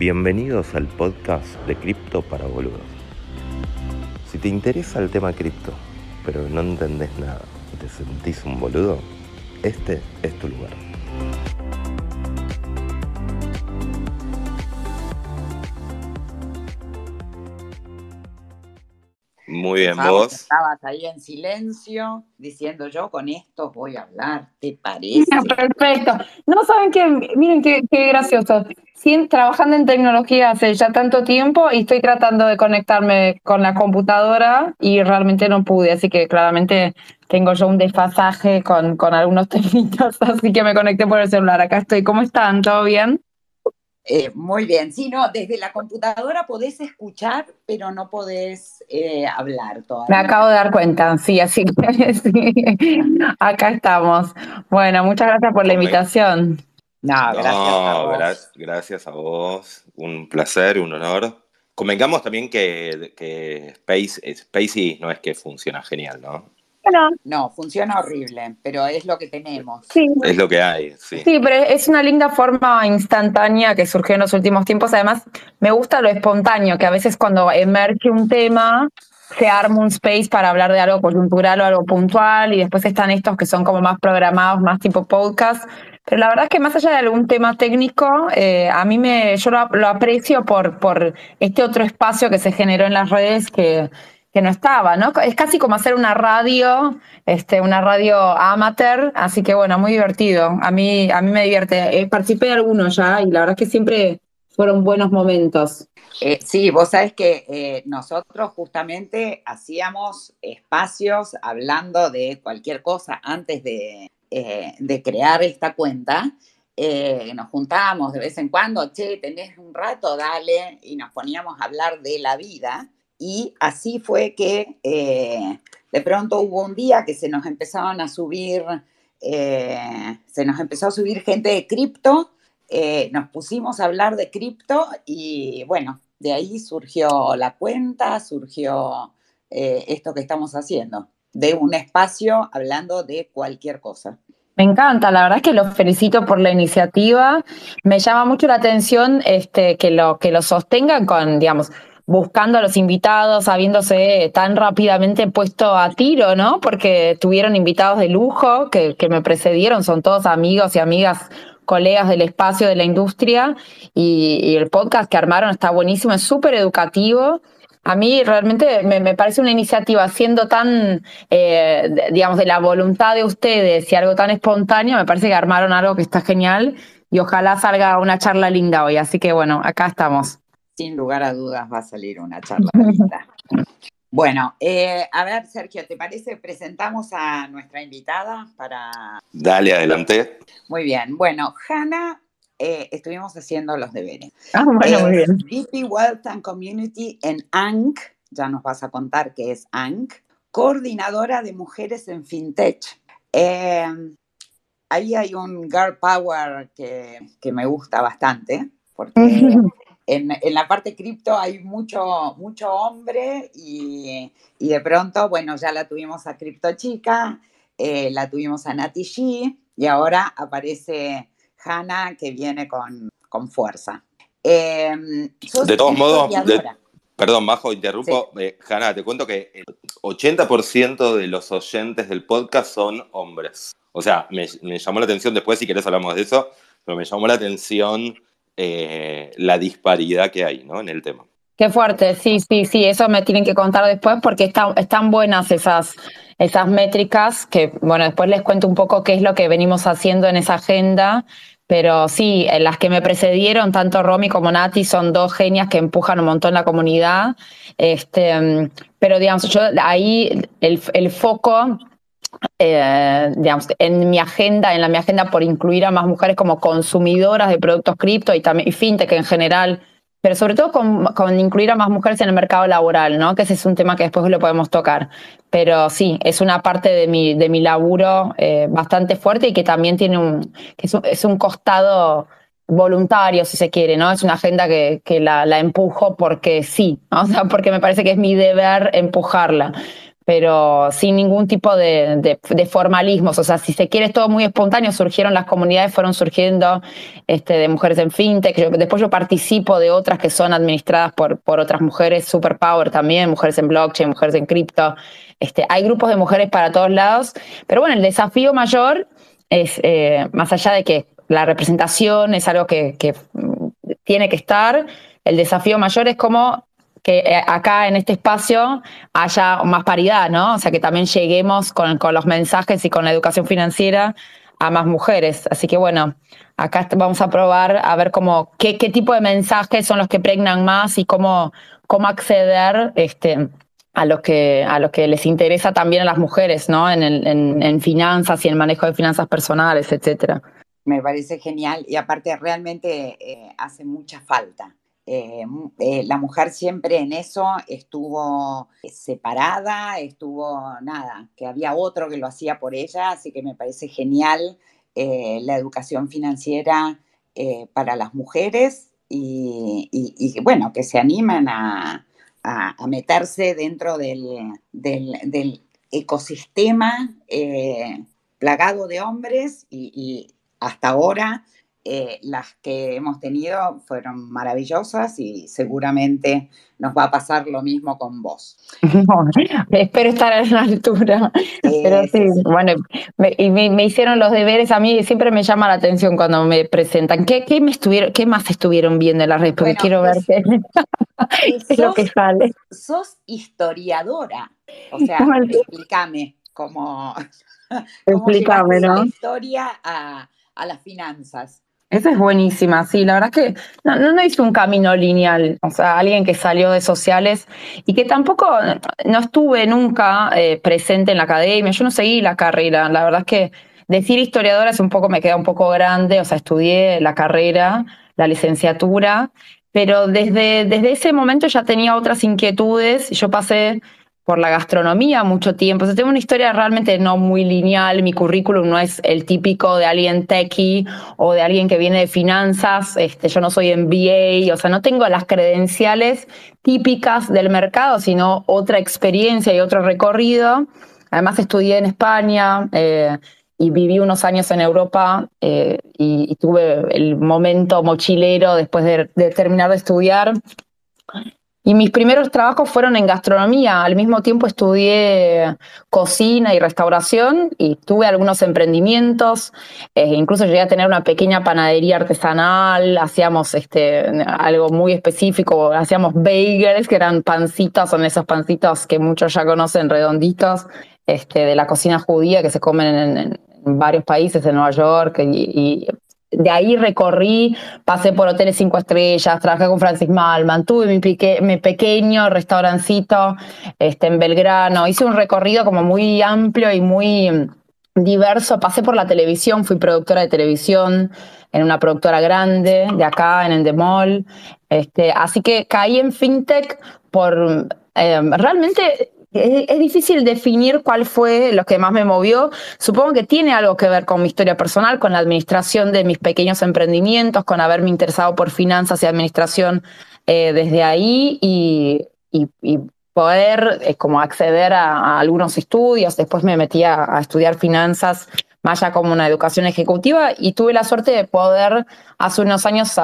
Bienvenidos al podcast de Cripto para Boludos. Si te interesa el tema cripto, pero no entendés nada y te sentís un boludo, este es tu lugar. Muy bien, vos. Estabas ahí en silencio diciendo yo con esto voy a hablar, ¿te parece? Perfecto. No saben qué, miren qué, gracioso. Trabajando en tecnología hace ya tanto tiempo y estoy tratando de conectarme con la computadora y realmente no pude, así que claramente tengo yo un desfasaje con, con algunos temitas, así que me conecté por el celular. Acá estoy. ¿Cómo están? ¿Todo bien? Eh, muy bien, sí, no, desde la computadora podés escuchar, pero no podés eh, hablar todavía. Me acabo de dar cuenta, sí, así que sí. acá estamos. Bueno, muchas gracias por la invitación. No, gracias a vos. gracias a vos, un placer, un honor. Convengamos también que, que Space, Spacey no es que funciona genial, ¿no? No, funciona horrible, pero es lo que tenemos. Es lo que hay, sí. Sí, pero es una linda forma instantánea que surgió en los últimos tiempos. Además, me gusta lo espontáneo, que a veces cuando emerge un tema, se arma un space para hablar de algo coyuntural o algo puntual, y después están estos que son como más programados, más tipo podcast. Pero la verdad es que más allá de algún tema técnico, eh, a mí me, yo lo, aprecio por, por este otro espacio que se generó en las redes que que no estaba, ¿no? Es casi como hacer una radio, este, una radio amateur, así que bueno, muy divertido. A mí, a mí me divierte. Eh, participé de algunos ya y la verdad es que siempre fueron buenos momentos. Eh, sí, vos sabés que eh, nosotros justamente hacíamos espacios hablando de cualquier cosa antes de, de crear esta cuenta. nos juntábamos de vez en cuando, che, tenés un rato, dale, y nos poníamos a hablar de la vida. Y así fue que eh, de pronto hubo un día que se nos empezaron a subir, eh, se nos empezó a subir gente de cripto, eh, nos pusimos a hablar de cripto y bueno, de ahí surgió la cuenta, surgió esto que estamos haciendo, de un espacio hablando de cualquier cosa. Me encanta, la verdad es que los felicito por la iniciativa. Me llama mucho la atención este, que, lo, que lo sostengan con, digamos, buscando a los invitados, habiéndose tan rápidamente puesto a tiro, ¿no? Porque tuvieron invitados de lujo que, me precedieron, son todos amigos y amigas, colegas del espacio de la industria, y, el podcast que armaron está buenísimo, es súper educativo. A mí realmente me, parece una iniciativa siendo tan, eh, digamos, de la voluntad de ustedes y algo tan espontáneo, me parece que armaron algo que está genial y ojalá salga una charla linda hoy. Así que bueno, acá estamos sin lugar a dudas va a salir una charla Bueno, eh, a ver, Sergio, ¿te parece? Presentamos a nuestra invitada para... Dale, adelante. Muy bien. Bueno, Hanna, eh, estuvimos haciendo los deberes. Ah, bueno, muy bien. Wealth and Community en ANC, ya nos vas a contar qué es ANC, coordinadora de mujeres en FinTech. Eh, ahí hay un girl power que, que me gusta bastante, porque en, la parte cripto hay mucho, mucho hombre y, de pronto, bueno, ya la tuvimos a Cripto Chica, eh, la tuvimos a Nati G y ahora aparece Hanna que viene con, con fuerza. Em, de todos modos, perdón, Majo, interrumpo. Eh, Hanna, te cuento que el 80% de los oyentes del podcast son hombres. O sea, me, me llamó la atención, después si querés hablamos de eso, pero me llamó la atención eh, la disparidad que hay ¿no? en el tema. Qué fuerte, sí, sí, sí, eso me tienen que contar después porque están buenas esas, esas métricas que, bueno, después les cuento un poco qué es lo que venimos haciendo en esa agenda, pero sí, en las que me precedieron, tanto Romy como Nati, son dos genias que empujan un montón la comunidad, este, pero digamos, yo ahí el, el foco eh, digamos, en mi agenda, en la mi agenda por incluir a más mujeres como consumidoras de productos cripto y también y fintech en general, pero sobre todo con, incluir a más mujeres en el mercado laboral, ¿no? Que ese es un tema que después lo podemos tocar. Pero sí, es una parte de mi, de mi laburo eh, bastante fuerte y que también tiene un, que es un, costado voluntario, si se quiere, ¿no? Es una agenda que, que la, la, empujo porque sí, o sea, porque me parece que es mi deber empujarla pero sin ningún tipo de, formalismos. O sea, si se quiere, es todo muy espontáneo. Surgieron las comunidades, fueron surgiendo este, de mujeres en fintech. después yo participo de otras que son administradas por, por otras mujeres, Superpower también, mujeres en blockchain, mujeres en cripto. Este, hay grupos de mujeres para todos lados, pero bueno, el desafío mayor es, eh, más allá de que la representación es algo que, que tiene que estar, el desafío mayor es cómo que eh, acá en este espacio haya más paridad, ¿no? O sea, que también lleguemos con, los mensajes y con la educación financiera a más mujeres. Así que bueno, acá vamos a probar a ver cómo, qué, tipo de mensajes son los que pregnan más y cómo, cómo acceder este, a lo que a lo que les interesa también a las mujeres, ¿no? En, en, finanzas y en manejo de finanzas personales, etcétera. Me parece genial y aparte realmente eh, hace mucha falta. Eh, eh, la mujer siempre en eso estuvo separada, estuvo nada, que había otro que lo hacía por ella, así que me parece genial eh, la educación financiera para las mujeres y, bueno, que se animan a, meterse dentro del, del ecosistema plagado de hombres y hasta ahora eh, las que hemos tenido fueron maravillosas y seguramente nos va a pasar lo mismo con vos. espero estar a la altura. Pero sí, bueno, me, y me, hicieron los deberes. A mí siempre me llama la atención cuando me presentan. ¿Qué, qué me estuvieron, qué más estuvieron viendo en la red? Porque quiero ver qué, es lo que sale. Sos historiadora. O sea, explícame cómo, explícame, ¿no? la historia a, a las finanzas. Esa es buenísima, sí, la verdad que no, no, hice un camino lineal, o sea, alguien que salió de sociales y que tampoco no estuve nunca eh, presente en la academia, yo no seguí la carrera, la verdad es que decir historiadora es un poco, me queda un poco grande, o sea, estudié la carrera, la licenciatura, pero desde, desde ese momento ya tenía otras inquietudes, yo pasé por la gastronomía mucho tiempo. O sea, tengo una historia realmente no muy lineal. Mi currículum no es el típico de alguien techie o de alguien que viene de finanzas. Este, yo no soy MBA, o sea, no tengo las credenciales típicas del mercado, sino otra experiencia y otro recorrido. Además, estudié en España. Eh, y viví unos años en Europa eh, y, tuve el momento mochilero después de, de terminar de estudiar y mis primeros trabajos fueron en gastronomía. Al mismo tiempo estudié cocina y restauración y tuve algunos emprendimientos. Eh, incluso llegué a tener una pequeña panadería artesanal. Hacíamos este, algo muy específico. Hacíamos bagels, que eran pancitos, son esos pancitos que muchos ya conocen, redonditos, este, de la cocina judía que se comen en, varios países, en Nueva York y, de ahí recorrí, pasé por hoteles cinco estrellas, trabajé con Francis Malman, tuve mi, pequeño restaurancito este, en Belgrano, hice un recorrido como muy amplio y muy diverso, pasé por la televisión, fui productora de televisión en una productora grande de acá, en Endemol, este, así que caí en FinTech por... Eh, realmente es, difícil definir cuál fue lo que más me movió. Supongo que tiene algo que ver con mi historia personal, con la administración de mis pequeños emprendimientos, con haberme interesado por finanzas y administración eh, desde ahí y, poder eh, como acceder a, algunos estudios. Después me metí a, estudiar finanzas más allá como una educación ejecutiva y tuve la suerte de poder hace unos años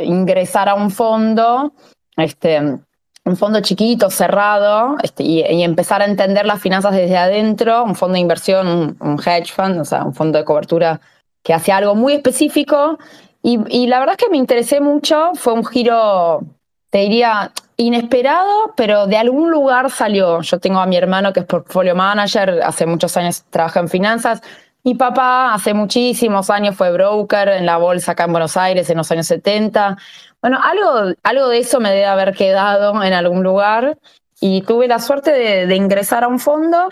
ingresar a un fondo este, un fondo chiquito, cerrado, este, y, empezar a entender las finanzas desde adentro, un fondo de inversión, un, hedge fund, o sea, un fondo de cobertura que hacía algo muy específico. Y, la verdad es que me interesé mucho, fue un giro, te diría, inesperado, pero de algún lugar salió. Yo tengo a mi hermano que es portfolio manager, hace muchos años trabaja en finanzas. Mi papá hace muchísimos años fue broker en la bolsa acá en Buenos Aires en los años 70. Bueno, algo, algo de eso me debe haber quedado en algún lugar y tuve la suerte de, ingresar a un fondo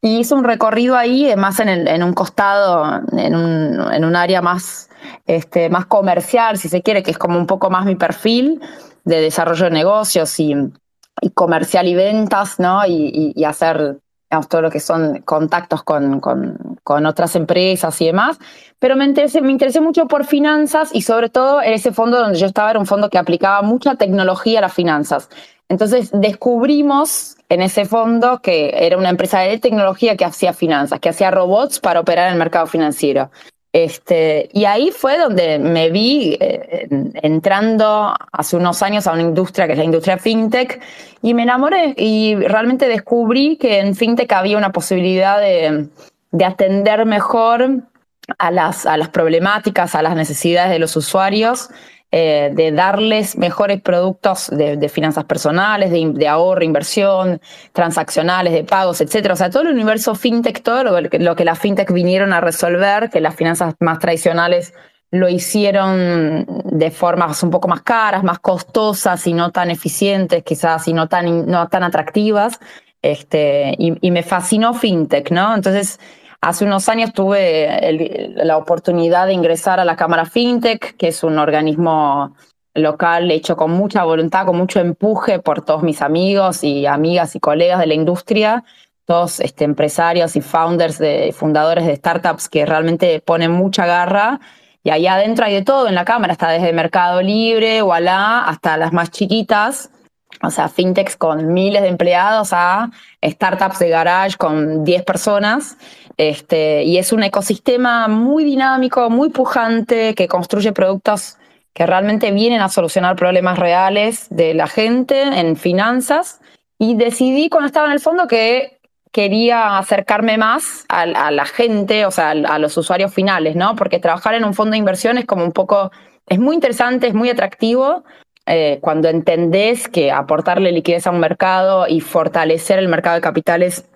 y hice un recorrido ahí, más en, un costado, en un, área más, este, más comercial, si se quiere, que es como un poco más mi perfil de desarrollo de negocios y, comercial y ventas, ¿no? y hacer todo lo que son contactos con, con, otras empresas y demás, pero me interesé, me interesé mucho por finanzas y sobre todo en ese fondo donde yo estaba era un fondo que aplicaba mucha tecnología a las finanzas. Entonces descubrimos en ese fondo, que era una empresa de tecnología que hacía finanzas, que hacía robots para operar en el mercado financiero. Este, y ahí fue donde me vi eh, entrando hace unos años a una industria que es la industria fintech y me enamoré y realmente descubrí que en fintech había una posibilidad de, de atender mejor a las, a las problemáticas, a las necesidades de los usuarios eh, de darles mejores productos de, finanzas personales, de, ahorro, inversión, transaccionales, de pagos, etcétera. O sea, todo el universo fintech, todo lo, que las fintech vinieron a resolver, que las finanzas más tradicionales lo hicieron de formas un poco más caras, más costosas y no tan eficientes, quizás, y no tan, no tan atractivas. Este, y, y me fascinó fintech, ¿no? Entonces, Hace unos años tuve la oportunidad de ingresar a la Cámara FinTech, que es un organismo local hecho con mucha voluntad, con mucho empuje por todos mis amigos y amigas y colegas de la industria, todos este, empresarios y founders, de, fundadores de startups que realmente ponen mucha garra. Y allá adentro hay de todo en la Cámara, está desde Mercado Libre, Wallah, hasta las más chiquitas, o sea, fintechs con miles de empleados a startups de garage con 10 personas. Este, y es un ecosistema muy dinámico, muy pujante, que construye productos que realmente vienen a solucionar problemas reales de la gente en finanzas. Y decidí cuando estaba en el fondo que quería acercarme más a, la gente, o sea, a, los usuarios finales, ¿no? Porque trabajar en un fondo de inversión es como un poco, es muy interesante, es muy atractivo, eh, cuando entendés que aportarle liquidez a un mercado y fortalecer el mercado de capitales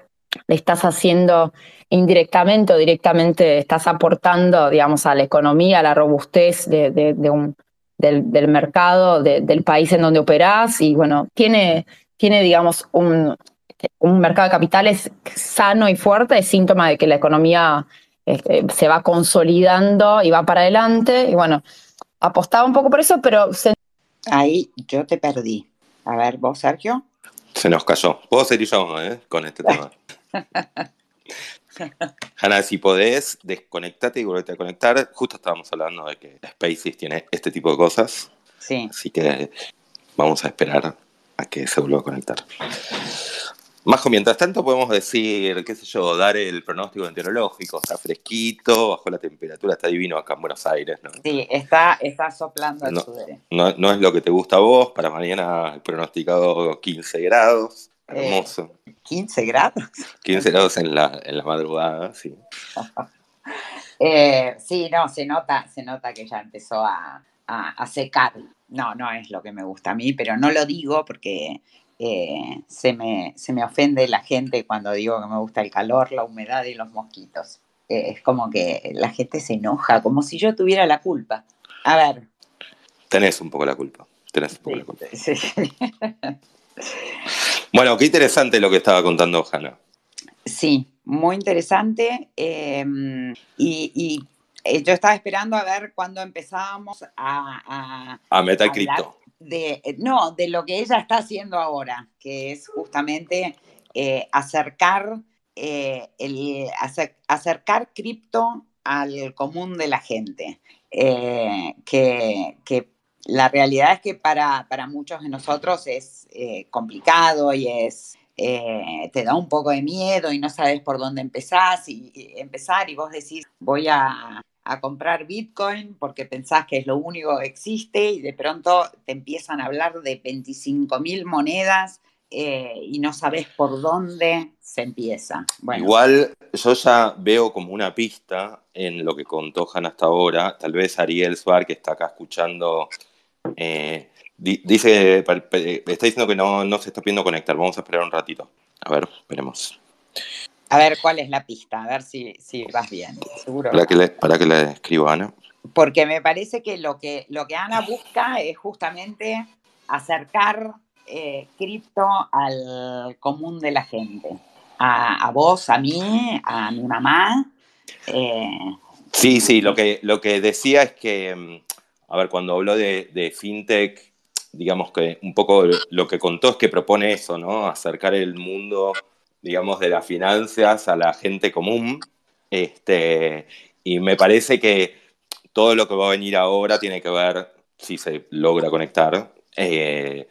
le estás haciendo indirectamente o directamente estás aportando, digamos, a la economía, a la robustez de, un, del, mercado, del país en donde operás. Y bueno, tiene, tiene digamos, un, un mercado de capitales sano y fuerte, es síntoma de que la economía este, se va consolidando y va para adelante. Y bueno, apostaba un poco por eso, pero... Ahí yo te perdí. A ver, vos, Sergio. Se nos cayó. Puedo seguir yo ¿eh? con este tema. Hanna, si podés, desconectate y volvete a conectar. Justo estábamos hablando de que Spaces tiene este tipo de cosas. Sí. Así que vamos a esperar a que se vuelva a conectar. Majo, mientras tanto podemos decir, qué sé yo, dar el pronóstico meteorológico, está fresquito, bajo la temperatura, está divino acá en Buenos Aires, ¿no? Sí, está, está soplando el no, no, no, es lo que te gusta a vos, para mañana el pronosticado 15 grados. Hermoso. 15 eh, grados. 15 grados en la, en la madrugada, sí. Eh, sí, no, se nota, se nota que ya empezó a, secar. No, no es lo que me gusta a mí, pero no lo digo porque eh, se, me, se me ofende la gente cuando digo que me gusta el calor, la humedad y los mosquitos. es como que la gente se enoja, como si yo tuviera la culpa. A ver. Tenés un poco la culpa. Tenés un poco la culpa. Sí. Bueno, qué interesante lo que estaba contando Hanna. Sí, muy interesante. Em, y, eh, yo estaba esperando a ver cuándo empezábamos a... A, meter cripto. De, eh, no, de lo que ella está haciendo ahora, que es justamente eh, acercar, el, acercar cripto al común de la gente. que, la realidad es que para, muchos de nosotros es eh, complicado y es, eh, te da un poco de miedo y no sabes por dónde empezás y, empezar y vos decís voy a, comprar Bitcoin porque pensás que es lo único que existe y de pronto te empiezan a hablar de 25 mil monedas eh, y no sabes por dónde se empieza. Igual yo ya veo como una pista en lo que contó hasta ahora. Tal vez Ariel Suar, que está acá escuchando eh, dice, está diciendo que no, no se está pidiendo conectar. Vamos a esperar un ratito. A ver, veremos. A ver cuál es la pista, a ver si, si vas bien. Seguro. Para que, le, para que le escriba Ana. Porque me parece que lo que, lo que Ana busca es justamente acercar eh, cripto al común de la gente. A, vos, a mí, a mi mamá. Eh, sí, sí, lo que, lo que decía es que mm, a ver, cuando habló de, fintech, digamos que un poco lo que contó es que propone eso, ¿no? Acercar el mundo, digamos, de las finanzas a la gente común. Este, y me parece que todo lo que va a venir ahora tiene que ver, si se logra conectar, eh,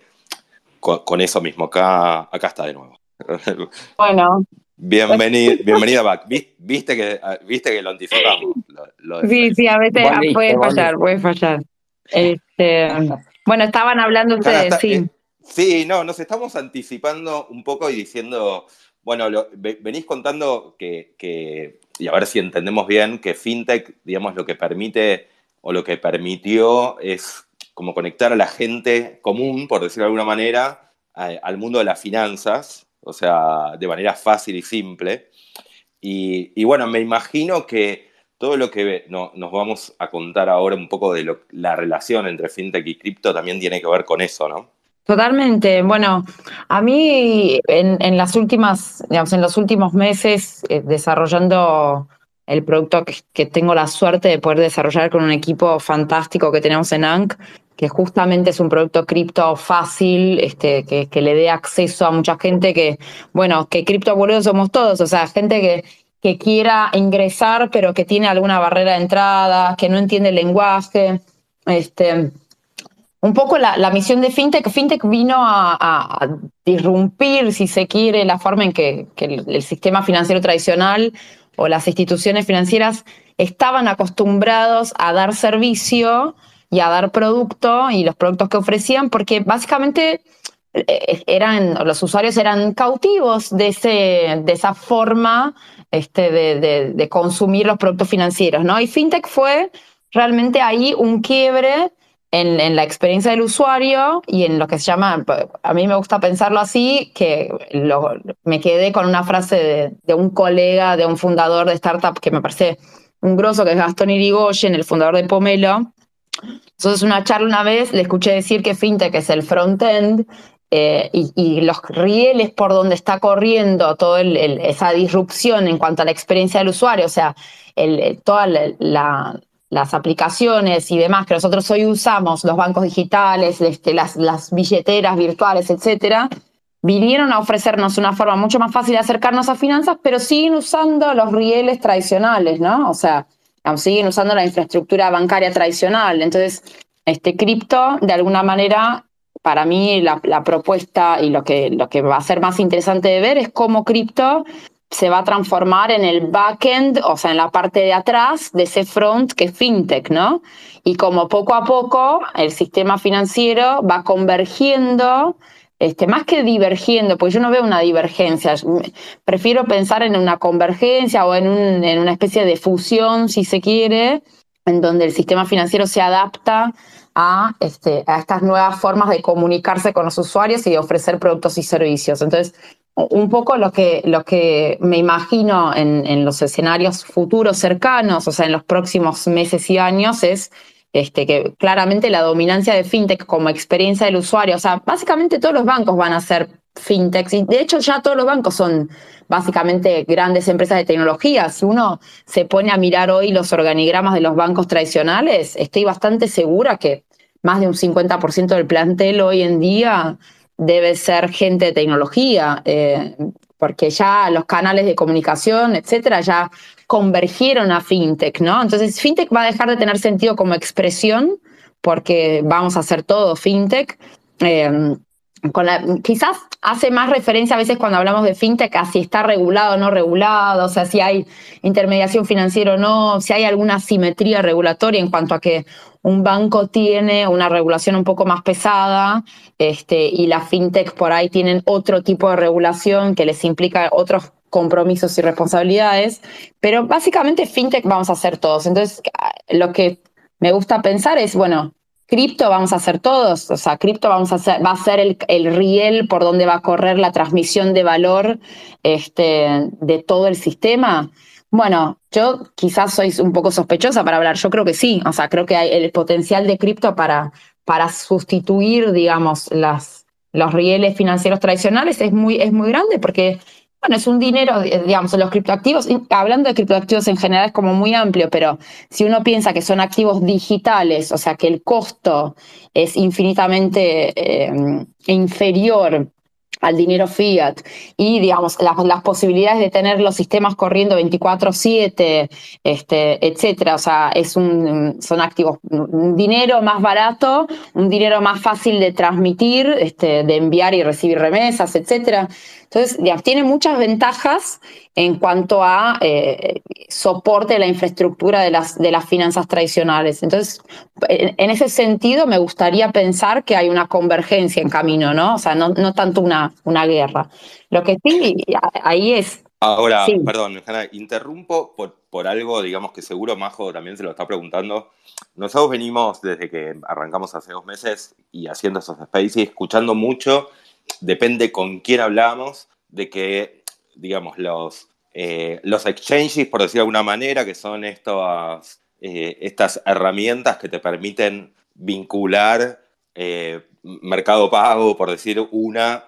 con, eso mismo. Acá, acá está de nuevo. Bueno. Bienvenida, bienvenida back. Viste que, viste que lo anticipamos. sí, sí, a veces puede fallar, puede fallar. Este, bueno, estaban hablando ustedes, sí. Eh, sí, no, nos estamos anticipando un poco y diciendo, bueno, venís contando que, y a ver si entendemos bien, que FinTech, digamos, lo que permite o lo que permitió es como conectar a la gente común, por decirlo de alguna manera, al mundo de las finanzas, o sea, de manera fácil y simple. Y, bueno, me imagino que todo lo que nos vamos a contar ahora un poco de la relación entre fintech y cripto también tiene que ver con eso, ¿no? Totalmente. Bueno, a mí en, las últimas, digamos, en los últimos meses, eh, desarrollando el producto que, tengo la suerte de poder desarrollar con un equipo fantástico que tenemos en ANC, que justamente es un producto cripto fácil, este, que, le dé acceso a mucha gente que, bueno, que cripto boludo somos todos, o sea, gente que, que quiera ingresar pero que tiene alguna barrera de entrada, que no entiende el lenguaje. Este, un poco la, misión de FinTech, FinTech vino a, disrumpir, si se quiere, la forma en que, el, sistema financiero tradicional o las instituciones financieras estaban acostumbrados a dar servicio y a dar producto y los productos que ofrecían, porque básicamente eh, eran, los usuarios eran cautivos de, ese, de esa forma este, de, consumir los productos financieros, ¿no? Y FinTech fue realmente ahí un quiebre en, la experiencia del usuario y en lo que se llama, a mí me gusta pensarlo así, que me quedé con una frase de, de, un colega, de un fundador de startup que me parece un grosso, que es Gastón Irigoyen, el fundador de Pomelo, entonces, una charla una vez le escuché decir que FinTech es el front-end eh, y, los rieles por donde está corriendo toda esa disrupción en cuanto a la experiencia del usuario, o sea, todas las aplicaciones y demás que nosotros hoy usamos, los bancos digitales, este, las, las billeteras virtuales, etcétera, vinieron a ofrecernos una forma mucho más fácil de acercarnos a finanzas, pero siguen usando los rieles tradicionales, ¿no? O sea, siguen usando la infraestructura bancaria tradicional. Entonces, este cripto, de alguna manera, para mí la, propuesta y lo que, lo que va a ser más interesante de ver es cómo cripto se va a transformar en el backend, o sea, en la parte de atrás de ese front que es fintech, ¿no? Y como poco a poco el sistema financiero va convergiendo este, más que divergiendo, porque yo no veo una divergencia, prefiero pensar en una convergencia o en, una especie de fusión, si se quiere, en donde el sistema financiero se adapta a, este, a estas nuevas formas de comunicarse con los usuarios y de ofrecer productos y servicios. Entonces, un poco lo que, que me imagino en, en los escenarios futuros cercanos, o sea, en los próximos meses y años, es este, que claramente la dominancia de fintech como experiencia del usuario, o sea, básicamente todos los bancos van a ser fintechs y de hecho ya todos los bancos son básicamente grandes empresas de tecnología. Si uno se pone a mirar hoy los organigramas de los bancos tradicionales, estoy bastante segura que más de un 50% del plantel hoy en día debe ser gente de tecnología, eh, porque ya los canales de comunicación, etcétera, ya convergieron a fintech, ¿no? Entonces, fintech va a dejar de tener sentido como expresión porque vamos a hacer todo fintech. Eh, quizás hace más referencia a veces cuando hablamos de fintech a si está regulado o no regulado, o sea, si hay intermediación financiera o no, si hay alguna simetría regulatoria en cuanto a que un banco tiene una regulación un poco más pesada este, y las fintech por ahí tienen otro tipo de regulación que les implica otros compromisos y responsabilidades, pero básicamente fintech vamos a hacer todos. Entonces, lo que me gusta pensar es, bueno, cripto vamos a hacer todos, o sea, cripto vamos a hacer, va a ser el, el, riel por donde va a correr la transmisión de valor este, de todo el sistema. Bueno, yo quizás soy un poco sospechosa para hablar, yo creo que sí, o sea, creo que hay el potencial de cripto para, para sustituir, digamos, las, los rieles financieros tradicionales es muy, es muy grande porque bueno, es un dinero, eh, digamos, los criptoactivos, hablando de criptoactivos en general es como muy amplio, pero si uno piensa que son activos digitales, o sea, que el costo es infinitamente eh, inferior al dinero fiat y, digamos, las, posibilidades de tener los sistemas corriendo 24/7, este, etcétera. O sea, es un, son activos, un dinero más barato, un dinero más fácil de transmitir, este, de enviar y recibir remesas, etcétera. Entonces, digamos, tiene muchas ventajas en cuanto a eh, soporte de la infraestructura de las, de las finanzas tradicionales. Entonces, en, ese sentido, me gustaría pensar que hay una convergencia en camino, ¿no? O sea, no, no tanto una, una guerra. Lo que sí, ahí es... Ahora, perdón, interrumpo por, por algo, digamos que seguro Majo también se lo está preguntando. Nosotros venimos desde que arrancamos hace dos meses y haciendo esos spaces, escuchando mucho depende con quién hablamos, de que, digamos, los, eh, los exchanges, por decir de alguna manera, que son estas, eh, estas herramientas que te permiten vincular eh, mercado pago, por decir una,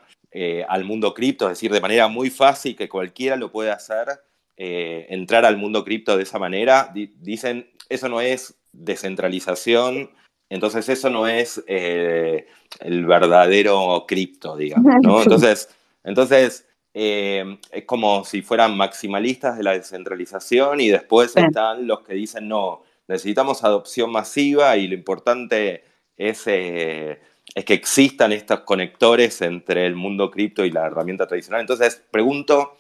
al mundo cripto, es decir, de manera muy fácil que cualquiera lo puede hacer, entrar al mundo cripto de esa manera, dicen, eso no es descentralización, entonces eso no es eh, el verdadero cripto, digamos, ¿no? Entonces, entonces eh, es como si fueran maximalistas de la descentralización y después están los que dicen, no, necesitamos adopción masiva y lo importante es, eh, es que existan estos conectores entre el mundo cripto y la herramienta tradicional. Entonces, pregunto,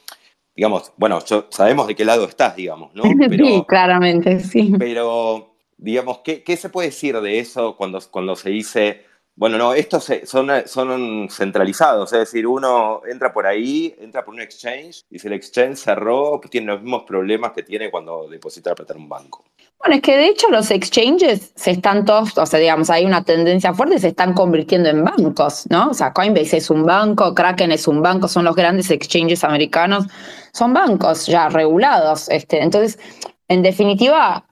digamos, bueno, sabemos de qué lado estás, digamos, ¿no? sí, claramente, sí. Pero digamos, ¿qué, ¿qué, se puede decir de eso cuando, cuando se dice, bueno, no, estos son, son centralizados, es decir, uno entra por ahí, entra por un exchange y si el exchange cerró, tiene los mismos problemas que tiene cuando deposita plata en un banco. Bueno, es que de hecho los exchanges se están todos, o sea, digamos, hay una tendencia fuerte, se están convirtiendo en bancos, ¿no? O sea, Coinbase es un banco, Kraken es un banco, son los grandes exchanges americanos, son bancos ya regulados. Este, entonces, en definitiva,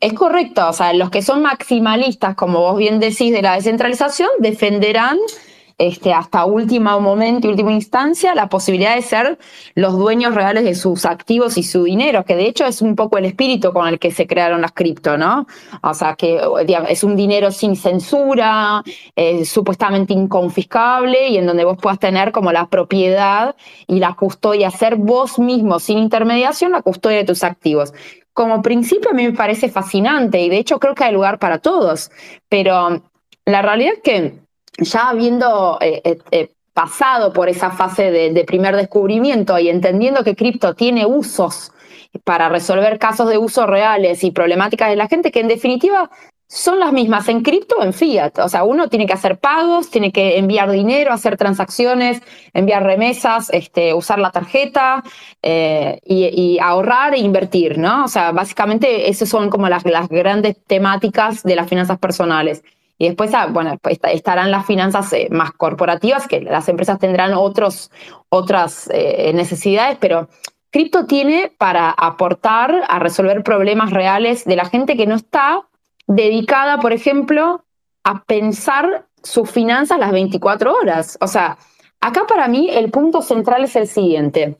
es correcto. O sea, los que son maximalistas, como vos bien decís, de la descentralización, defenderán este, hasta último momento y última instancia la posibilidad de ser los dueños reales de sus activos y su dinero, que de hecho es un poco el espíritu con el que se crearon las cripto, ¿no? O sea, que es un dinero sin censura, supuestamente inconfiscable y en donde vos puedas tener como la propiedad y la custodia, ser vos mismo sin intermediación la custodia de tus activos como principio a mí me parece fascinante y de hecho creo que hay lugar para todos, pero la realidad es que ya habiendo eh, eh, eh, pasado por esa fase de, primer descubrimiento y entendiendo que cripto tiene usos para resolver casos de uso reales y problemáticas de la gente, que en definitiva son las mismas en cripto o en fiat. O sea, uno tiene que hacer pagos, tiene que enviar dinero, hacer transacciones, enviar remesas, este, usar la tarjeta eh, y, ahorrar e invertir, ¿no? O sea, básicamente esas son como las, grandes temáticas de las finanzas personales. Y después, ah, bueno, estarán las finanzas eh, más corporativas, que las empresas tendrán otros, otras eh, necesidades, pero cripto tiene para aportar a resolver problemas reales de la gente que no está dedicada, por ejemplo, a pensar sus finanzas las 24 horas. O sea, acá para mí el punto central es el siguiente.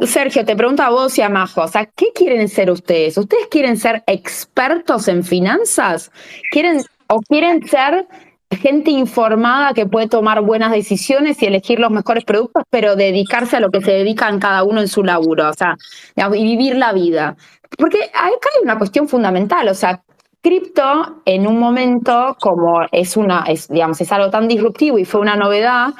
Sergio, te pregunto a vos y a Majo, o sea, ¿qué quieren ser ustedes? ¿Ustedes quieren ser expertos en finanzas? ¿Quieren o quieren ser gente informada que puede tomar buenas decisiones y elegir los mejores productos, pero dedicarse a lo que se dedican cada uno en su laburo, o sea, y vivir la vida? Porque acá hay una cuestión fundamental, o sea, cripto en un momento como es una, es, digamos, es algo tan disruptivo y fue una novedad,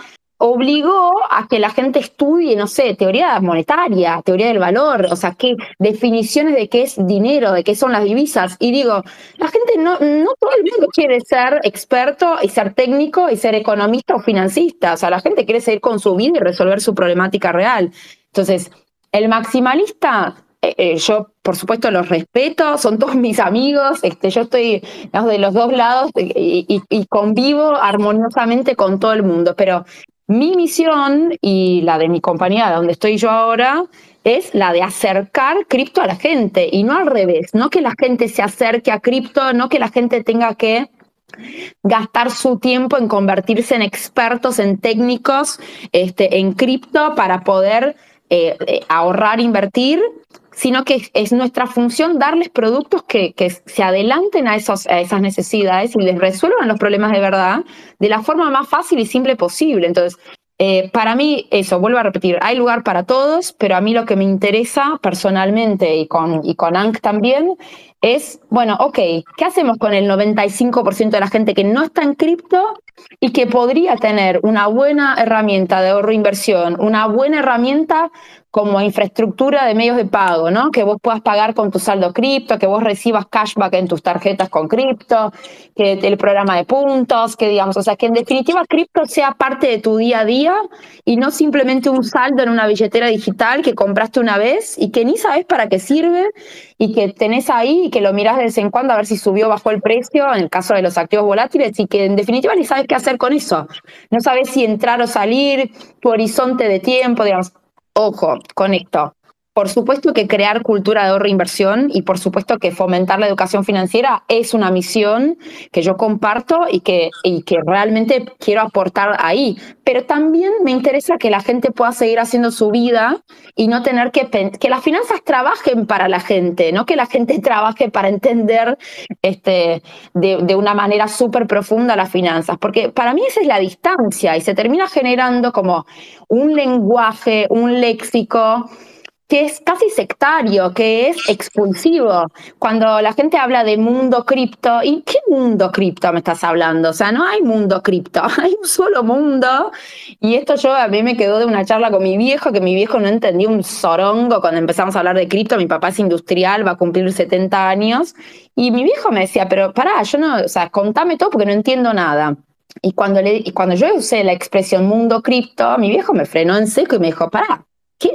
obligó a que la gente estudie, no sé, teoría monetaria, teoría del valor, o sea, qué definiciones de qué es dinero, de qué son las divisas. Y digo, la gente no, no todo el mundo quiere ser experto y ser técnico y ser economista o financista. O sea, la gente quiere seguir con su vida y resolver su problemática real. Entonces, el maximalista eh, eh, yo, por supuesto, los respeto, son todos mis amigos, este, yo estoy de los dos lados y, convivo armoniosamente con todo el mundo, pero mi misión y la de mi compañía, donde estoy yo ahora, es la de acercar cripto a la gente y no al revés, no que la gente se acerque a cripto, no que la gente tenga que gastar su tiempo en convertirse en expertos, en técnicos, este, en cripto para poder eh, ahorrar, invertir, sino que es nuestra función darles productos que, se adelanten a, esos, a esas necesidades y les resuelvan los problemas de verdad de la forma más fácil y simple posible. Entonces, eh, para mí, eso, vuelvo a repetir, hay lugar para todos, pero a mí lo que me interesa personalmente y con, y con ANC también es, bueno, ok, ¿qué hacemos con el 95% de la gente que no está en cripto y que podría tener una buena herramienta de ahorro e inversión, una buena herramienta como infraestructura de medios de pago, ¿no? Que vos puedas pagar con tu saldo cripto, que vos recibas cashback en tus tarjetas con cripto, que el programa de puntos, que digamos, o sea, que en definitiva cripto sea parte de tu día a día y no simplemente un saldo en una billetera digital que compraste una vez y que ni sabes para qué sirve y que tenés ahí que lo mirás de vez en cuando a ver si subió o bajó el precio en el caso de los activos volátiles y que en definitiva ni sabes qué hacer con eso. No sabes si entrar o salir, tu horizonte de tiempo, digamos Ojo, conecto. Por supuesto que crear cultura de ahorro e inversión y por supuesto que fomentar la educación financiera es una misión que yo comparto y que, y que realmente quiero aportar ahí. Pero también me interesa que la gente pueda seguir haciendo su vida y no tener que que las finanzas trabajen para la gente, no que la gente trabaje para entender este, de, de una manera súper profunda las finanzas. Porque para mí esa es la distancia y se termina generando como un lenguaje, un léxico que es casi sectario, que es expulsivo. Cuando la gente habla de mundo cripto, ¿y qué mundo cripto me estás hablando? O sea, no hay mundo cripto, hay un solo mundo. Y esto yo a mí me quedó de una charla con mi viejo, que mi viejo no entendía un sorongo cuando empezamos a hablar de cripto. Mi papá es industrial, va a cumplir 70 años. Y mi viejo me decía, pero pará, yo no, o sea, contame todo porque no entiendo nada. Y cuando, le, y cuando yo usé la expresión mundo cripto, mi viejo me frenó en seco y me dijo, pará,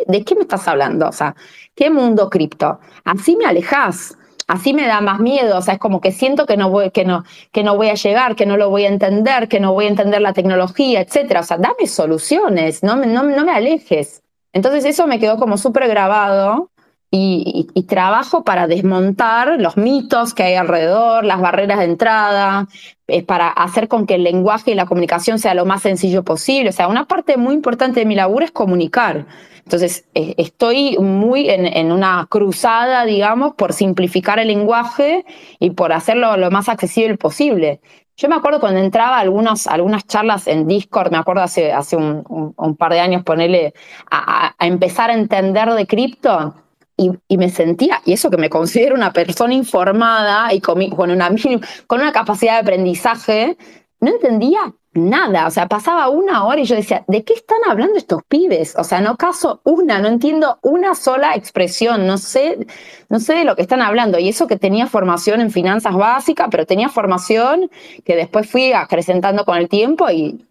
¿de qué me estás hablando? O sea, ¿qué mundo cripto? Así me alejas, así me da más miedo, o sea, es como que siento que no voy, que no, que no voy a llegar, que no lo voy a entender, que no voy a entender la tecnología, etcétera. O sea, dame soluciones, no, no, no me alejes. Entonces eso me quedó como súper grabado y, trabajo para desmontar los mitos que hay alrededor, las barreras de entrada, eh, para hacer con que el lenguaje y la comunicación sea lo más sencillo posible. O sea, una parte muy importante de mi labor es comunicar. Entonces, eh, estoy muy en, una cruzada, digamos, por simplificar el lenguaje y por hacerlo lo más accesible posible. Yo me acuerdo cuando entraba a algunas charlas en Discord, me acuerdo hace, hace un, par de años ponerle a, empezar a entender de cripto, y, me sentía, y eso que me considero una persona informada y con, una, con una capacidad de aprendizaje, no entendía nada, o sea, pasaba una hora y yo decía, ¿de qué están hablando estos pibes? O sea, no caso una, no entiendo una sola expresión, no sé, no sé de lo que están hablando. Y eso que tenía formación en finanzas básicas, pero tenía formación que después fui acrecentando con el tiempo y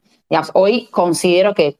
hoy considero que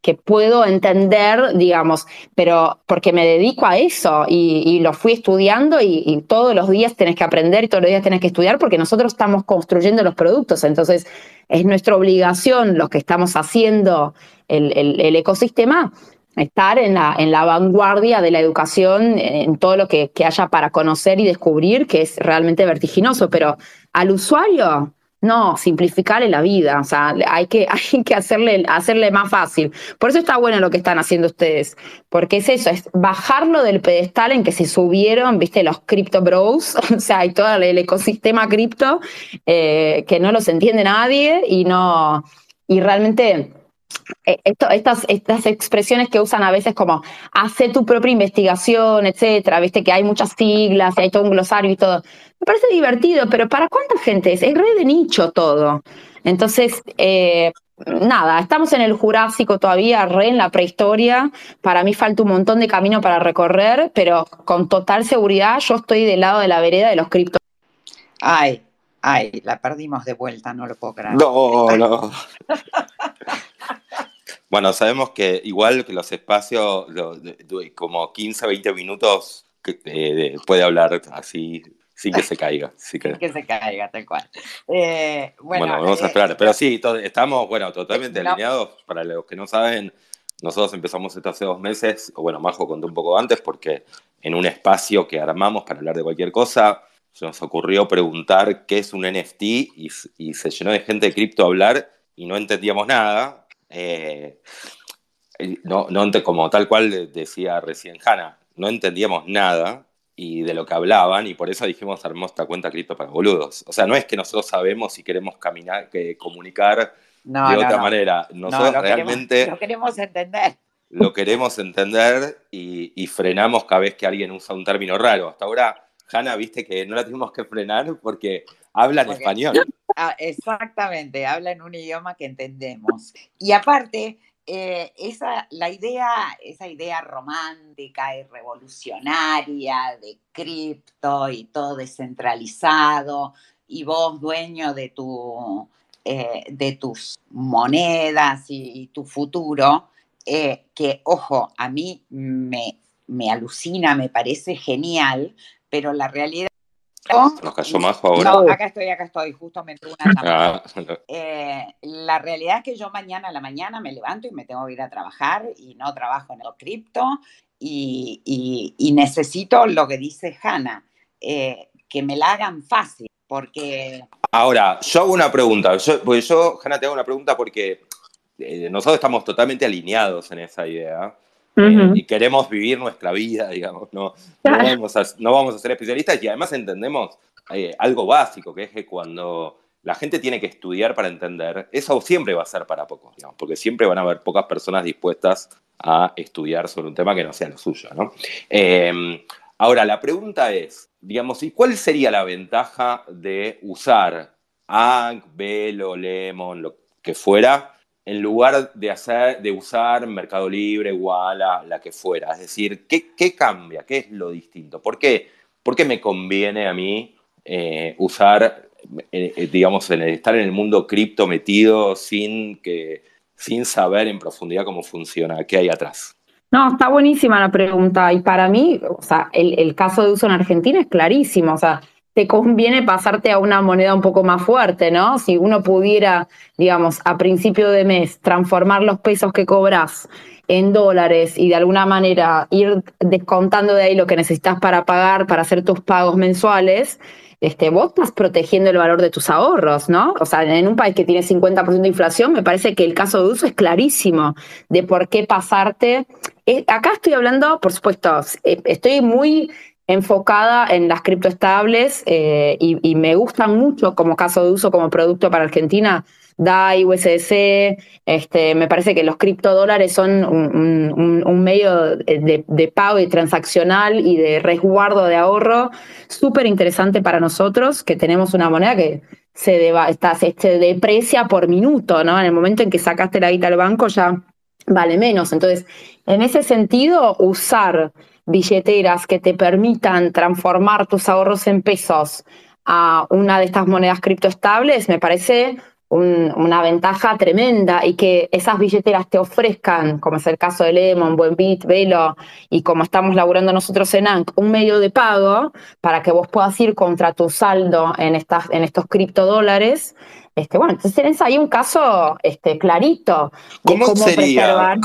que puedo entender, digamos, pero porque me dedico a eso y, lo fui estudiando y, todos los días tenés que aprender y todos los días tenés que estudiar porque nosotros estamos construyendo los productos. Entonces, es nuestra obligación, los que estamos haciendo el, ecosistema, estar en la, en la vanguardia de la educación, en todo lo que, que haya para conocer y descubrir, que es realmente vertiginoso, pero al usuario no, simplificarle la vida, o sea, hay que, hay que hacerle, hacerle más fácil. Por eso está bueno lo que están haciendo ustedes, porque es eso, es bajarlo del pedestal en que se subieron, viste, los crypto bros, o sea, y todo el ecosistema cripto, eh, que no los entiende nadie y no, y realmente eh, estas, estas expresiones que usan a veces como hace tu propia investigación, etcétera, viste que hay muchas siglas hay todo un glosario y todo. Me parece divertido, pero ¿para cuánta gente es? Es re de nicho todo. Entonces, eh, nada, estamos en el Jurásico todavía, re en la prehistoria. Para mí falta un montón de camino para recorrer, pero con total seguridad yo estoy del lado de la vereda de los criptos. Ay, ay, la perdimos de vuelta, no lo puedo creer. No, no. Bueno, sabemos que igual que los espacios, como 15, 20 minutos, eh, puede hablar así sin que se caiga. Sin que, se caiga, tal cual. Eh, bueno, vamos a eh, esperar. Pero sí, estamos, bueno, totalmente alineados. Para los que no saben, nosotros empezamos esto hace dos meses, o bueno, Majo contó un poco antes, porque en un espacio que armamos para hablar de cualquier cosa, se nos ocurrió preguntar qué es un NFT y, y se llenó de gente de cripto a hablar y no entendíamos nada eh, no, no, como tal cual decía recién Hanna, no entendíamos nada y de lo que hablaban y por eso dijimos armamos esta cuenta cripto para boludos. O sea, no es que nosotros sabemos si queremos caminar, que comunicar de otra manera. Nosotros realmente lo queremos entender. Lo queremos entender y, frenamos cada vez que alguien usa un término raro. Hasta ahora, Hanna, viste que no la tuvimos que frenar porque habla en español. Ah, exactamente, habla en un idioma que entendemos. Y aparte, eh, esa, la idea, esa idea romántica y revolucionaria de cripto y todo descentralizado y vos dueño de, tu, eh, de tus monedas y, tu futuro, eh, que ojo, a mí me, me alucina, me parece genial, pero la realidad ¿Nos cayó Majo ahora? No, acá estoy, acá estoy, justo me entró una ah, eh, la realidad es que yo mañana a la mañana me levanto y me tengo que ir a trabajar y no trabajo en el cripto y, necesito lo que dice Hanna, eh, que me la hagan fácil, porque... Ahora, yo hago una pregunta, yo, pues yo, Hanna, te hago una pregunta porque eh, nosotros estamos totalmente alineados en esa idea. Eh, y queremos vivir nuestra vida, digamos, no, no, vamos, a, no vamos a ser especialistas y además entendemos eh, algo básico, que es que cuando la gente tiene que estudiar para entender, eso siempre va a ser para pocos, digamos, porque siempre van a haber pocas personas dispuestas a estudiar sobre un tema que no sea lo suyo, ¿no? Em, ahora, la pregunta es, digamos, ¿y cuál sería la ventaja de usar Ank, Velo, Lemon, lo que fuera, en lugar de, hacer, de usar Mercado Libre, Walla, la que fuera. Es decir, ¿qué, cambia? ¿Qué es lo distinto? ¿Por qué, me conviene a mí eh, usar, eh, eh, digamos, estar en el mundo cripto metido sin, que, sin saber en profundidad cómo funciona? ¿Qué hay atrás? No, está buenísima la pregunta. Y para mí, o sea, el, el caso de uso en Argentina es clarísimo. O sea, te conviene pasarte a una moneda un poco más fuerte, ¿no? Si uno pudiera, digamos, a principio de mes transformar los pesos que cobras en dólares y de alguna manera ir descontando de ahí lo que necesitas para pagar, para hacer tus pagos mensuales, este, vos estás protegiendo el valor de tus ahorros, ¿no? O sea, en un país que tiene 50% de inflación, me parece que el caso de uso es clarísimo de por qué pasarte. Eh, acá estoy hablando, por supuesto, eh, estoy muy enfocada en las criptoestables eh, y, me gustan mucho como caso de uso, como producto para Argentina, DAI, USDC, este, me parece que los criptodólares son un, medio de, pago y transaccional y de resguardo de ahorro súper interesante para nosotros, que tenemos una moneda que se, se, deprecia por minuto, ¿no? En el momento en que sacaste la guita al banco ya vale menos. Entonces, en ese sentido, usar billeteras que te permitan transformar tus ahorros en pesos a una de estas monedas criptoestables, me parece una ventaja tremenda y que esas billeteras te ofrezcan, como es el caso de Lemon, Buenbit, Velo y como estamos laburando nosotros en ANC, un medio de pago para que vos puedas ir contra tu saldo en, estas, en estos criptodólares. Este, bueno, entonces tenés ahí un caso este, clarito. ¿Cómo, sería,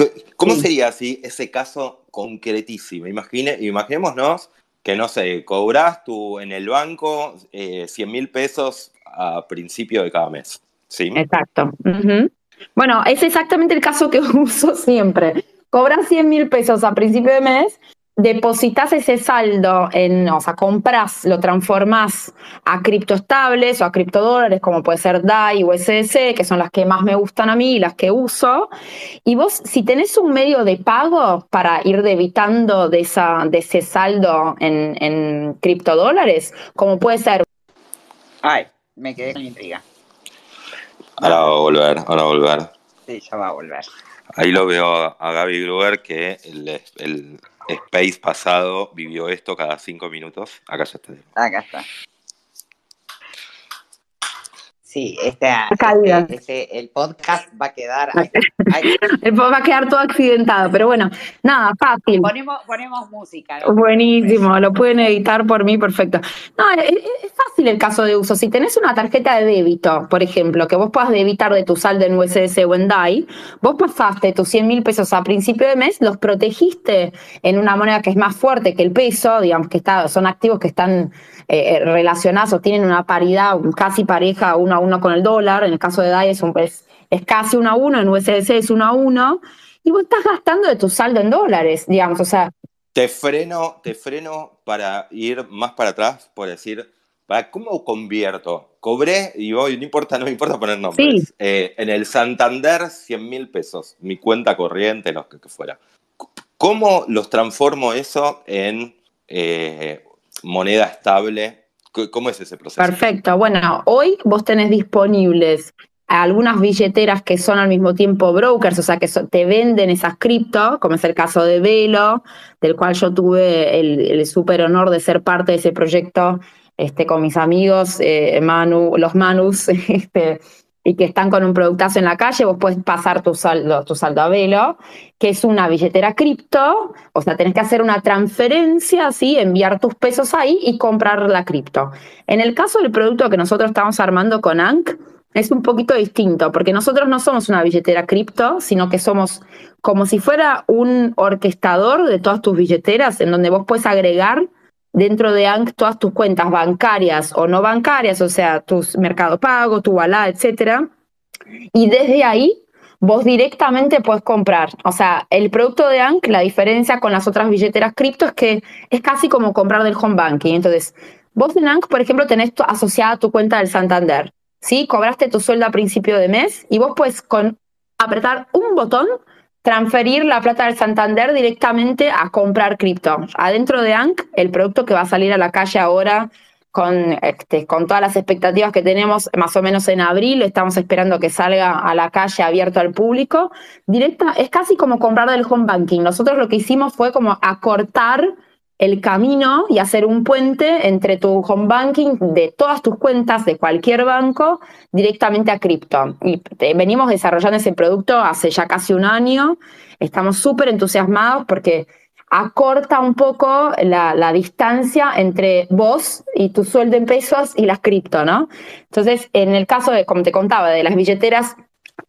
¿cómo sería así ese caso concretísima. Imagine, imaginémonos que, no sé, cobras tú en el banco 100 eh, mil pesos a principio de cada mes. ¿sí? Exacto. Bueno, es exactamente el caso que uso siempre. Cobras 100 mil pesos a principio de mes depositas ese saldo en, o sea, compras, lo transformas a criptoestables o a criptodólares, como puede ser DAI o SDC, que son las que más me gustan a mí y las que uso. Y vos, si tenés un medio de pago para ir debitando de, esa, de ese saldo en, en criptodólares, como puede ser. Ay, me quedé con intriga. Ahora va a volver, ahora va a volver. Sí, ya va a volver. Ahí lo veo a Gaby Gruber que el, el, Space pasado vivió esto cada cinco minutos. Acá ya está. Acá está. Sí, este, este, este, el podcast va a quedar. va a quedar todo accidentado, pero bueno, nada, fácil. Ponemos, ponemos música. Buenísimo, lo pueden editar por mí, perfecto. No, es, fácil el caso de uso. Si tenés una tarjeta de débito, por ejemplo, que vos puedas debitar de tu saldo en USS o en DAI, vos pasaste tus 100 mil pesos a principio de mes, los protegiste en una moneda que es más fuerte que el peso, digamos que está, son activos que están eh, eh, relacionados o tienen una paridad casi pareja uno a uno con el dólar. En el caso de DAI es, un, es, casi uno a uno, en USDC es uno a uno. Y vos estás gastando de tu saldo en dólares, digamos, o sea. Te freno, te freno para ir más para atrás, por decir, ¿para ¿cómo convierto? Cobré, y voy, no importa, no me importa poner nombres. Eh, en el Santander, 100 mil pesos, mi cuenta corriente, lo que, fuera. ¿Cómo los transformo eso en moneda estable ¿Cómo es ese proceso? Perfecto. Bueno, hoy vos tenés disponibles algunas billeteras que son al mismo tiempo brokers, o sea, que te venden esas cripto, como es el caso de Velo, del cual yo tuve el, súper honor de ser parte de ese proyecto este, con mis amigos, eh, Manu, los Manus, este, y que están con un productazo en la calle, vos puedes pasar tu saldo, saldo a Velo, que es una billetera cripto, o sea, tenés que hacer una transferencia, así, enviar tus pesos ahí y comprar la cripto. En el caso del producto que nosotros estamos armando con ANC, es un poquito distinto, porque nosotros no somos una billetera cripto, sino que somos como si fuera un orquestador de todas tus billeteras, en donde vos puedes agregar dentro de ANC todas tus cuentas bancarias o no bancarias, o sea, tus mercado pago, tu wallet, etcétera. Y desde ahí vos directamente puedes comprar. O sea, el producto de ANC, la diferencia con las otras billeteras cripto es que es casi como comprar del home banking. Entonces, vos en ANC, por ejemplo, tenés asociada tu cuenta del Santander. ¿sí? Cobraste tu sueldo a principio de mes y vos puedes con apretar un botón transferir la plata del Santander directamente a comprar cripto. Adentro de ANC, el producto que va a salir a la calle ahora con, este, con todas las expectativas que tenemos, más o menos en abril, estamos esperando que salga a la calle abierto al público. Directa, es casi como comprar del home banking. Nosotros lo que hicimos fue como acortar el camino y hacer un puente entre tu home banking de todas tus cuentas de cualquier banco directamente a cripto. Y venimos desarrollando ese producto hace ya casi un año. Estamos súper entusiasmados porque acorta un poco la, la, distancia entre vos y tu sueldo en pesos y las cripto, ¿no? Entonces, en el caso de, como te contaba, de las billeteras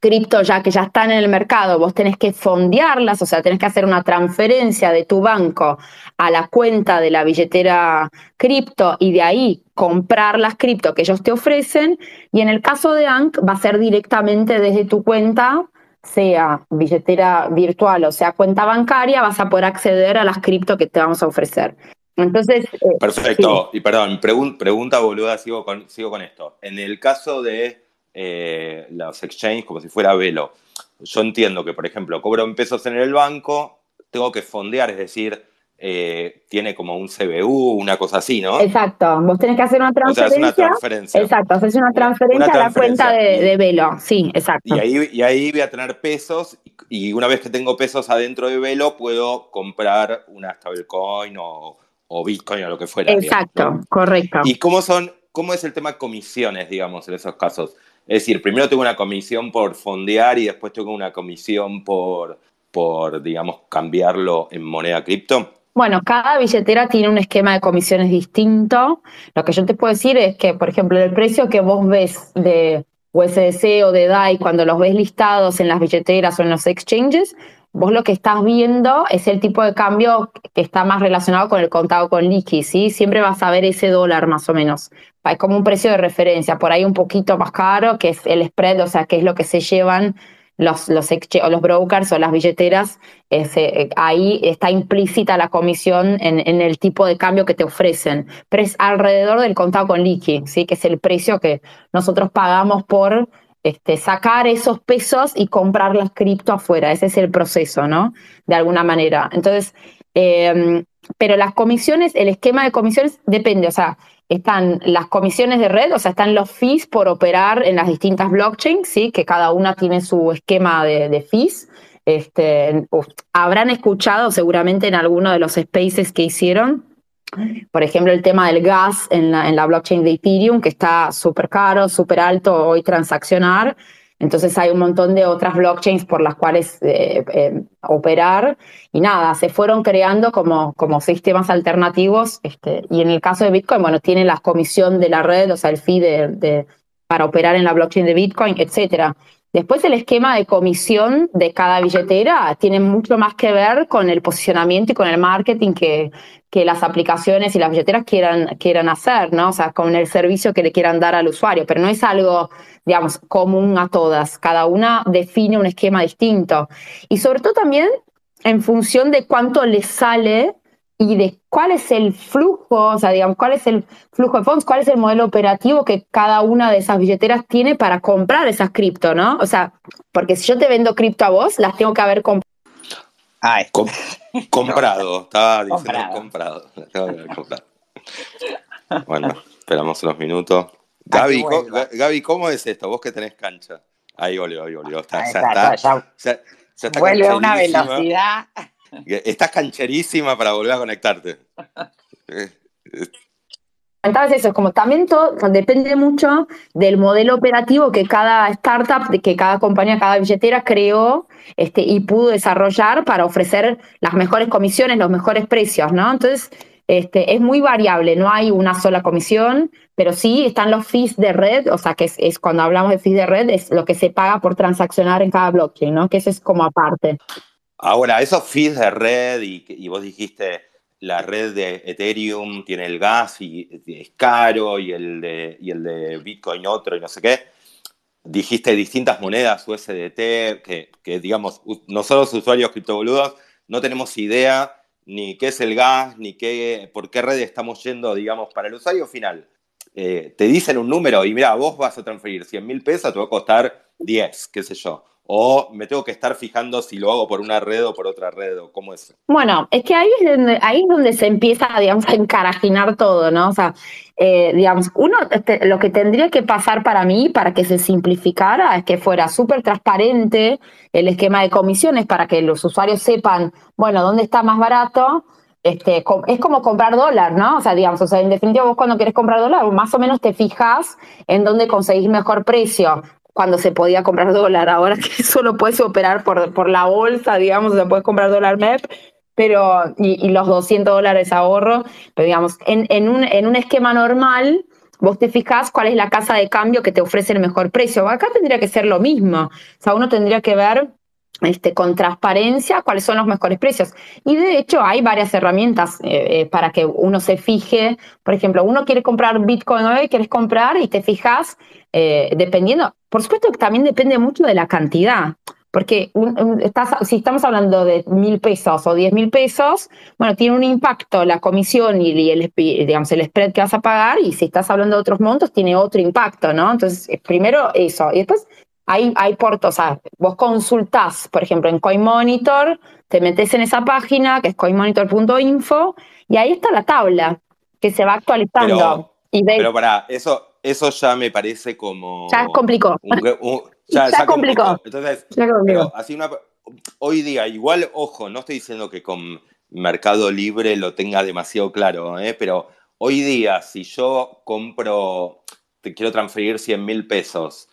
cripto ya que ya están en el mercado, vos tenés que fondearlas, o sea, tenés que hacer una transferencia de tu banco a la cuenta de la billetera cripto y de ahí comprar las cripto que ellos te ofrecen. Y en el caso de ANC va a ser directamente desde tu cuenta, sea billetera virtual o sea cuenta bancaria, vas a poder acceder a las cripto que te vamos a ofrecer. Entonces. Eh, Perfecto. Y perdón, pregunta boluda, sigo con, sigo con esto. En el caso de eh, los exchanges como si fuera velo. Yo entiendo que, por ejemplo, cobro en pesos en el banco, tengo que fondear, es decir, eh, tiene como un CBU, una cosa así, ¿no? Exacto, vos tenés que hacer una transferencia. una transferencia. Exacto, haces una transferencia, a la cuenta de, Velo, sí, exacto. Y ahí, y ahí voy a tener pesos y una vez que tengo pesos adentro de Velo puedo comprar una stablecoin o, o Bitcoin o lo que fuera. Exacto, correcto. ¿Y cómo son, cómo es el tema de comisiones, digamos, en esos casos? Es decir, primero tengo una comisión por fondear y después tengo una comisión por, por digamos, cambiarlo en moneda cripto. Bueno, cada billetera tiene un esquema de comisiones distinto. Lo que yo te puedo decir es que, por ejemplo, el precio que vos ves de USDC o de DAI cuando los ves listados en las billeteras o en los exchanges, vos lo que estás viendo es el tipo de cambio que está más relacionado con el contado con liqui, ¿sí? Siempre vas a ver ese dólar más o menos. Es como un precio de referencia, por ahí un poquito más caro, que es el spread, o sea, que es lo que se llevan los, los, o los brokers o las billeteras, eh, ahí está implícita la comisión en, en, el tipo de cambio que te ofrecen, pero es alrededor del contado con liqui, ¿sí? que es el precio que nosotros pagamos por este, sacar esos pesos y comprar las cripto afuera. Ese es el proceso, ¿no? De alguna manera. Entonces, em, pero las comisiones, el esquema de comisiones depende, o sea, están las comisiones de red, o sea, están los fees por operar en las distintas blockchains, ¿sí? Que cada una tiene su esquema de, fees. Este, habrán escuchado seguramente en alguno de los spaces que hicieron por ejemplo, el tema del gas en la, en la blockchain de Ethereum, que está súper caro, súper alto hoy transaccionar. Entonces hay un montón de otras blockchains por las cuales eh, eh, operar. Y nada, se fueron creando como, como sistemas alternativos. Este, y en el caso de Bitcoin, bueno, tiene la comisión de la red, o sea, el fee de, para operar en la blockchain de Bitcoin, etcétera. Después el esquema de comisión de cada billetera tiene mucho más que ver con el posicionamiento y con el marketing que, que las aplicaciones y las billeteras quieran, quieran hacer, ¿no? O sea, con el servicio que le quieran dar al usuario, pero no es algo, digamos, común a todas. Cada una define un esquema distinto. Y sobre todo también en función de cuánto le sale y de cuál es el flujo, o sea, digamos, cuál es el flujo de fondos, cuál es el modelo operativo que cada una de esas billeteras tiene para comprar esas cripto, ¿no? O sea, porque si yo te vendo cripto a vos, las tengo que haber comprado. Ah, comprado, estaba diciendo comprado. comprado. Bueno, esperamos unos minutos. Gaby, ¿cómo, Gaby, ¿cómo es esto? Vos que tenés cancha. Ahí volvió, ahí volvió. ya está. Ya, vuelve a una velocidad. Estás cancherísima para volver a conectarte. Entonces eso, es como también todo depende mucho del modelo operativo que cada startup, que cada compañía, cada billetera creó este, y pudo desarrollar para ofrecer las mejores comisiones, los mejores precios, ¿no? Entonces, este, es muy variable, no hay una sola comisión, pero sí están los fees de red, o sea, que es, cuando hablamos de fees de red, es lo que se paga por transaccionar en cada blockchain, ¿no? Que eso es como aparte. Ahora, esos fees de red, y, y vos dijiste, la red de Ethereum tiene el gas y es caro y el de, y el de Bitcoin otro y no sé qué. Dijiste distintas monedas USDT, que, que digamos, nosotros usuarios criptoboludos no tenemos idea ni qué es el gas, ni qué, por qué red estamos yendo, digamos, para el usuario final. Eh, te dicen un número y mira, vos vas a transferir 100 mil pesos, te va a costar 10, qué sé yo o me tengo que estar fijando si lo hago por una red o por otra red o cómo es. Bueno, es que ahí es donde, ahí es donde se empieza, digamos, a encarajinar todo, ¿no? O sea, eh, digamos, uno, este, lo que tendría que pasar para mí, para que se simplificara, es que fuera súper transparente el esquema de comisiones para que los usuarios sepan, bueno, dónde está más barato. Este, es como comprar dólar, ¿no? O sea, digamos, o sea, en definitiva, vos cuando quieres comprar dólar, más o menos te fijas en dónde conseguís mejor precio cuando se podía comprar dólar. Ahora que solo puedes operar por, por la bolsa, digamos, o sea, puedes comprar dólar MEP, pero, y, los 200 dólares ahorro, pero digamos, en, en, un, en un esquema normal, vos te fijás cuál es la casa de cambio que te ofrece el mejor precio. Acá tendría que ser lo mismo. O sea, uno tendría que ver este, con transparencia cuáles son los mejores precios. Y de hecho hay varias herramientas eh, eh, para que uno se fije. Por ejemplo, uno quiere comprar Bitcoin hoy, quieres comprar y te fijas, eh, dependiendo, por supuesto que también depende mucho de la cantidad. Porque si estamos hablando de mil pesos o diez mil pesos, bueno, tiene un impacto la comisión y, el, digamos, el spread que vas a pagar, y si estás hablando de otros montos, tiene otro impacto, ¿no? Entonces, primero eso. Y después, hay, hay portos, o sea, vos consultás, por ejemplo, en CoinMonitor, te metes en esa página que es coinmonitor.info y ahí está la tabla que se va actualizando. Pero, para, eso, eso ya me parece como... Ya complicó. ya, ya, complicó. Entonces, así una, hoy día, igual, ojo, no estoy diciendo que con Mercado Libre lo tenga demasiado claro, ¿eh? pero hoy día, si yo compro, te quiero transferir 100 mil pesos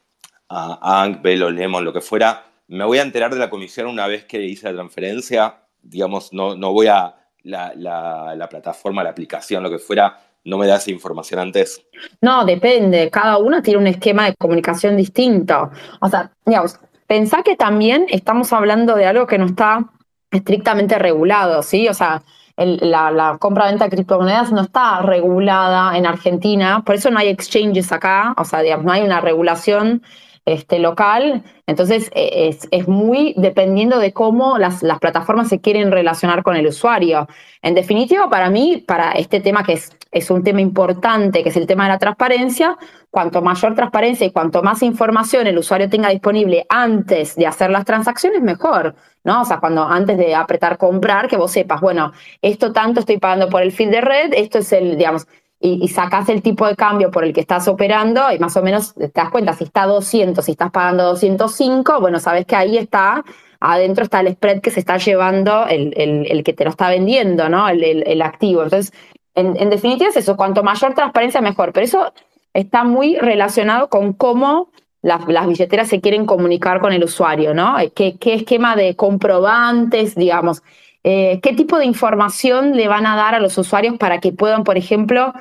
a Ank, Velo, Lemon, lo que fuera, me voy a enterar de la comisión una vez que hice la transferencia, digamos, no, no voy a la, la, plataforma, la aplicación, lo que fuera, no me da esa información antes. No, depende, cada una tiene un esquema de comunicación distinto. O sea, digamos, pensá que también estamos hablando de algo que no está estrictamente regulado, ¿sí? O sea, la, compra-venta de criptomonedas no está regulada en Argentina, por eso no hay exchanges acá, o sea, digamos, no hay una regulación este, local. Entonces, e, es, muy dependiendo de cómo las, las, plataformas se quieren relacionar con el usuario. En definitiva, para mí, para este tema que es, es un tema importante, que es el tema de la transparencia, cuanto mayor transparencia y cuanto más información el usuario tenga disponible antes de hacer las transacciones, mejor. ¿no? O sea, cuando antes de apretar comprar, que vos sepas, bueno, esto tanto estoy pagando por el feed de red, esto es el, digamos, y, sacas el tipo de cambio por el que estás operando y más o menos te das cuenta, si está 200, si estás pagando 205, bueno, sabes que ahí está, adentro está el spread que se está llevando el, el, que te lo está vendiendo, ¿no? El, activo. Entonces, en, definitiva es eso, cuanto mayor transparencia, mejor. Pero eso está muy relacionado con cómo las, billeteras se quieren comunicar con el usuario, ¿no? ¿Qué, qué esquema de comprobantes, digamos? Eh, qué tipo de información le van a dar a los usuarios para que puedan, por ejemplo,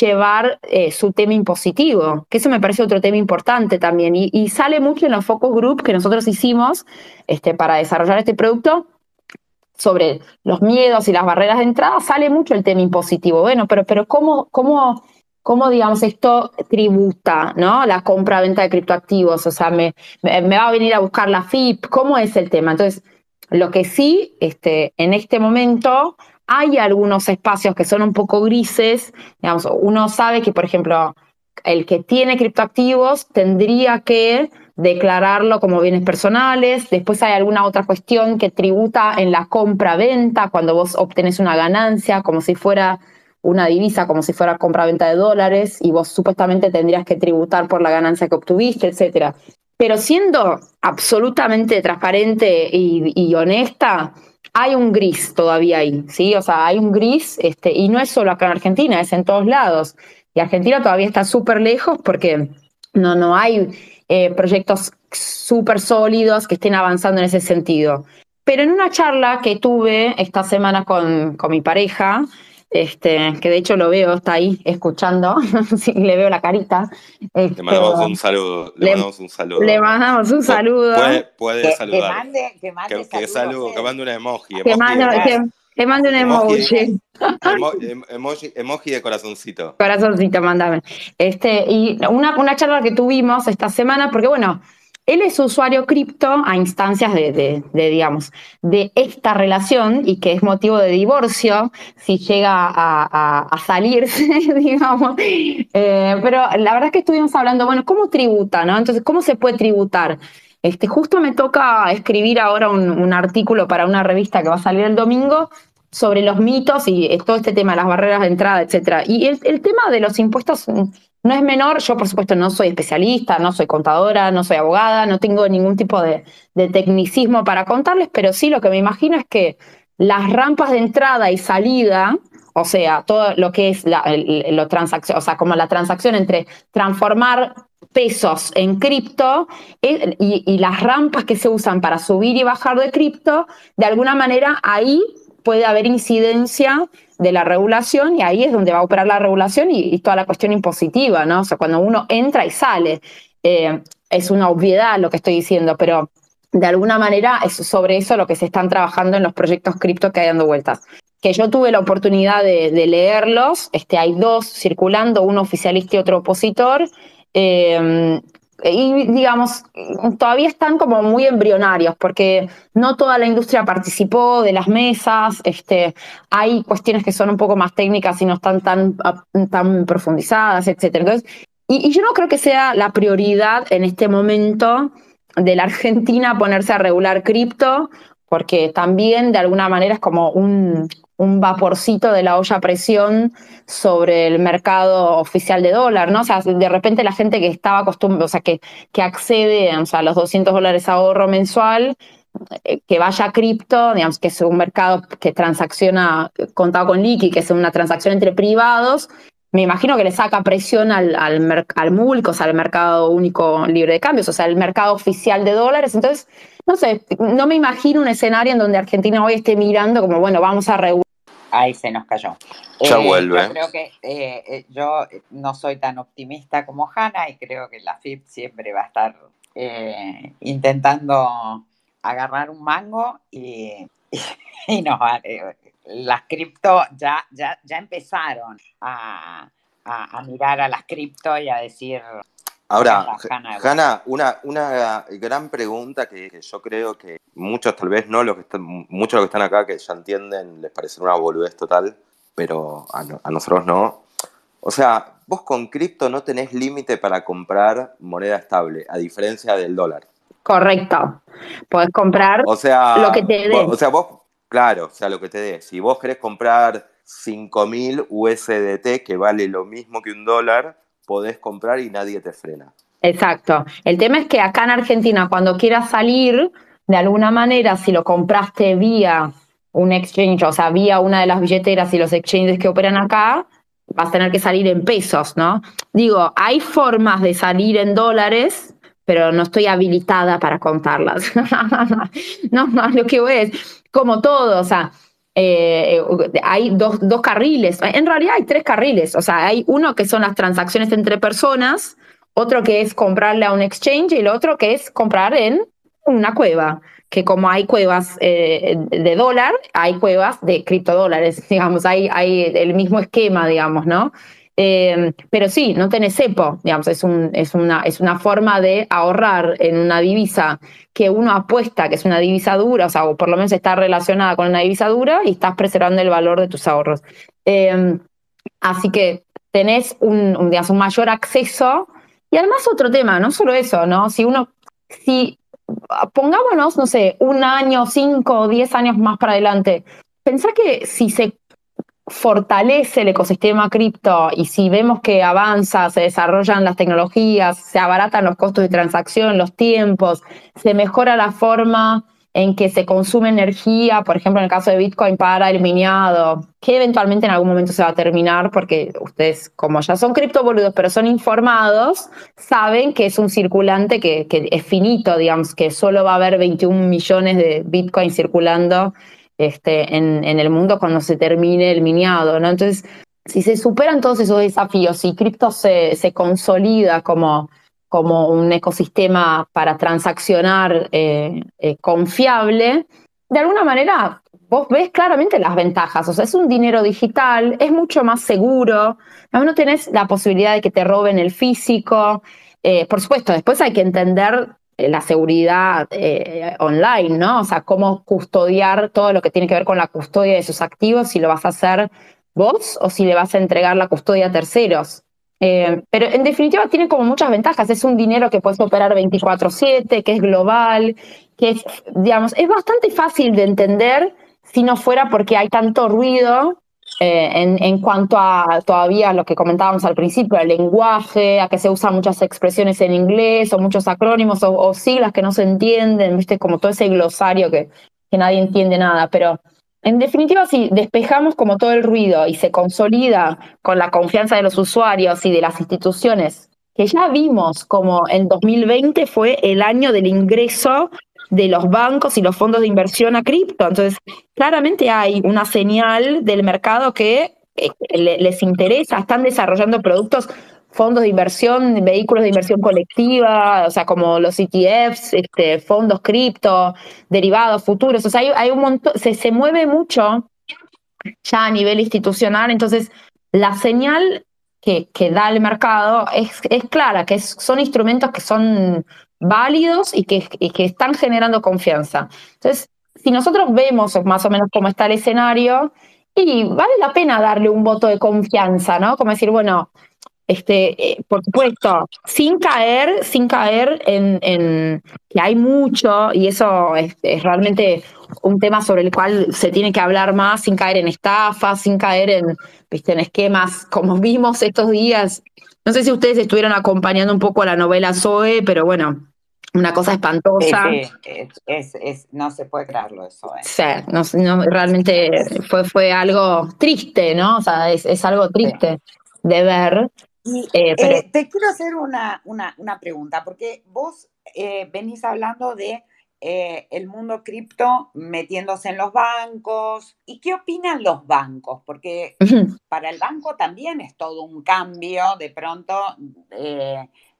llevar eh, su tema impositivo, que eso me parece otro tema importante también. Y, sale mucho en los focus group que nosotros hicimos este, para desarrollar este producto sobre los miedos y las barreras de entrada, sale mucho el tema impositivo. Bueno, pero, pero ¿cómo, cómo, cómo digamos, esto tributa, ¿no? La compra-venta de criptoactivos, o sea, me, me va a venir a buscar la FIP, ¿cómo es el tema? Entonces, lo que sí, este, en este momento hay algunos espacios que son un poco grises. Digamos, uno sabe que, por ejemplo, el que tiene criptoactivos tendría que declararlo como bienes personales. Después hay alguna otra cuestión que tributa en la compra-venta, cuando vos obtenés una ganancia, como si fuera una divisa como si fuera compra-venta de dólares y vos supuestamente tendrías que tributar por la ganancia que obtuviste, etcétera. Pero siendo absolutamente transparente y, honesta, hay un gris todavía ahí, ¿sí? O sea, hay un gris, este, y no es solo acá en Argentina, es en todos lados. Y Argentina todavía está súper lejos porque no, no hay eh, proyectos súper sólidos que estén avanzando en ese sentido. Pero en una charla que tuve esta semana con, con mi pareja, este, que de hecho lo veo, está ahí escuchando, sí, le veo la carita. le mandamos un saludo. Le, mandamos un saludo. Le mandamos un saludo. Puede, puede que, saludar. Que mande, que mande que, saludo, que mande un emoji. Que mande, que, mande un emoji. Emoji, emoji, de corazoncito. Corazoncito, mándame. Este, y una, una charla que tuvimos esta semana, porque bueno, él es usuario cripto a instancias de, digamos, de esta relación y que es motivo de divorcio si llega a, salirse, digamos. Eh, pero la verdad es que estuvimos hablando, bueno, ¿cómo tributa, no? Entonces, ¿cómo se puede tributar? Este, justo me toca escribir ahora un, artículo para una revista que va a salir el domingo sobre los mitos y eh, todo este tema las barreras de entrada, etcétera. Y el, tema de los impuestos no es menor, yo por supuesto no soy especialista, no soy contadora, no soy abogada, no tengo ningún tipo de, tecnicismo para contarles, pero sí lo que me imagino es que las rampas de entrada y salida, o sea, todo lo que es la, lo o sea, como la transacción entre transformar pesos en cripto eh, y, las rampas que se usan para subir y bajar de cripto, de alguna manera ahí puede haber incidencia de la regulación y ahí es donde va a operar la regulación y, toda la cuestión impositiva, ¿no? O sea, cuando uno entra y sale, eh, es una obviedad lo que estoy diciendo, pero de alguna manera es sobre eso lo que se están trabajando en los proyectos cripto que hay dando vueltas. Que yo tuve la oportunidad de, leerlos, este, hay dos circulando, uno oficialista y otro opositor. Eh, y digamos, todavía están como muy embrionarios porque no toda la industria participó de las mesas, este, hay cuestiones que son un poco más técnicas y no están tan, tan profundizadas, etc. Entonces, y, yo no creo que sea la prioridad en este momento de la Argentina ponerse a regular cripto, porque también de alguna manera es como un, un vaporcito de la olla presión sobre el mercado oficial de dólar, ¿no? O sea, de repente la gente que estaba acostumbrada, o sea, que, que accede o a los 200 dólares ahorro mensual, eh, que vaya a cripto, digamos, que es un mercado que transacciona contado con liqui, que es una transacción entre privados, me imagino que le saca presión al, al, al MULC, o al mercado único libre de cambios, o sea, el mercado oficial de dólares. Entonces, no sé, no me imagino un escenario en donde Argentina hoy esté mirando como, bueno, vamos a regular. Ahí se nos cayó. Ya eh, vuelve. Yo creo que eh, eh, yo no soy tan optimista como Hanna y creo que la FIP siempre va a estar intentando agarrar un mango y, y, nos va, las cripto ya, ya, ya empezaron a, a, mirar a las cripto y a decir... Ahora, Hanna, una, una gran pregunta que, yo creo que muchos tal vez no, los que están, muchos de los que están acá que ya entienden, les parece una boludez total, pero a, a nosotros no. O sea, vos con cripto no tenés límite para comprar moneda estable, a diferencia del dólar. Correcto. Podés comprar o sea, lo que te dé. O sea, vos Claro, o sea, lo que te dé. Si vos querés comprar 5.000 USDT, que vale lo mismo que un dólar, podés comprar y nadie te frena. Exacto. El tema es que acá en Argentina, cuando quieras salir, de alguna manera, si lo compraste vía un exchange, o sea, vía una de las billeteras y los exchanges que operan acá, vas a tener que salir en pesos, ¿no? Digo, hay formas de salir en dólares, pero no estoy habilitada para contarlas. no, no, lo que voy es, como todo, o sea, eh, hay dos, dos, carriles, en realidad hay tres carriles, o sea, hay uno que son las transacciones entre personas, otro que es comprarle a un exchange y el otro que es comprar en una cueva, que como hay cuevas eh, de dólar, hay cuevas de criptodólares, digamos, hay, hay el mismo esquema, digamos, ¿no? Em, pero sí, no tenés cepo, digamos, es, un, es, una, es una forma de ahorrar en una divisa que uno apuesta que es una divisa dura, o sea, o por lo menos está relacionada con una divisa dura y estás preservando el valor de tus ahorros. Em, así que tenés un, un, un mayor acceso. Y además otro tema, no solo eso, ¿no? Si uno, si pongámonos, no sé, un año, cinco diez años más para adelante, pensá que si se fortalece el ecosistema cripto y si vemos que avanza, se desarrollan las tecnologías, se abaratan los costos de transacción, los tiempos, se mejora la forma en que se consume energía, por ejemplo, en el caso de Bitcoin para el miniado, que eventualmente en algún momento se va a terminar porque ustedes, como ya son criptoboludos, pero son informados, saben que es un circulante que, que, es finito, digamos, que solo va a haber 21 millones de Bitcoin circulando este, en, el mundo cuando se termine el miniado, ¿no? Entonces, si se superan todos esos desafíos, si cripto se, se consolida como como un ecosistema para transaccionar eh, eh, confiable, de alguna manera vos ves claramente las ventajas. O sea, es un dinero digital, es mucho más seguro, no tenés la posibilidad de que te roben el físico. Eh, por supuesto, después hay que entender la seguridad online, ¿no? O sea, cómo custodiar todo lo que tiene que ver con la custodia de sus activos, si lo vas a hacer vos o si le vas a entregar la custodia a terceros. Eh, pero en definitiva tiene como muchas ventajas. Es un dinero que puedes operar 24/7, que es global, que es, digamos, es bastante fácil de entender si no fuera porque hay tanto ruido eh, en, cuanto a todavía lo que comentábamos al principio, el lenguaje, a que se usan muchas expresiones en inglés o muchos acrónimos o, siglas que no se entienden, ¿viste? Como todo ese glosario que, que nadie entiende nada. Pero en definitiva, si despejamos como todo el ruido y se consolida con la confianza de los usuarios y de las instituciones, que ya vimos como en 2020 fue el año del ingreso de los bancos y los fondos de inversión a cripto. Entonces, claramente hay una señal del mercado que eh, les interesa, están desarrollando productos fondos de inversión, vehículos de inversión colectiva, o sea, como los ETFs, este, fondos cripto, derivados, futuros, o sea, hay, un montón, se, se mueve mucho ya a nivel institucional, entonces la señal que, que da el mercado es, es clara, que son instrumentos que son válidos y que, que están generando confianza. Entonces, si nosotros vemos más o menos cómo está el escenario, y vale la pena darle un voto de confianza, ¿no? Como decir, bueno, este, eh, por supuesto, sin caer, sin caer en, que hay mucho, y eso es, realmente un tema sobre el cual se tiene que hablar más, sin caer en estafas, sin caer en, ¿viste? en esquemas como vimos estos días. No sé si ustedes estuvieron acompañando un poco la novela Zoe, pero bueno, una cosa espantosa. es, no se puede creerlo eso. ¿eh? Sí, no, realmente fue, fue algo triste, ¿no? O sea, es, algo triste de ver. Eh, eh, te quiero hacer una, una, pregunta, porque vos eh, venís hablando de el mundo cripto metiéndose en los bancos. ¿Y qué opinan los bancos? Porque para el banco también es todo un cambio de pronto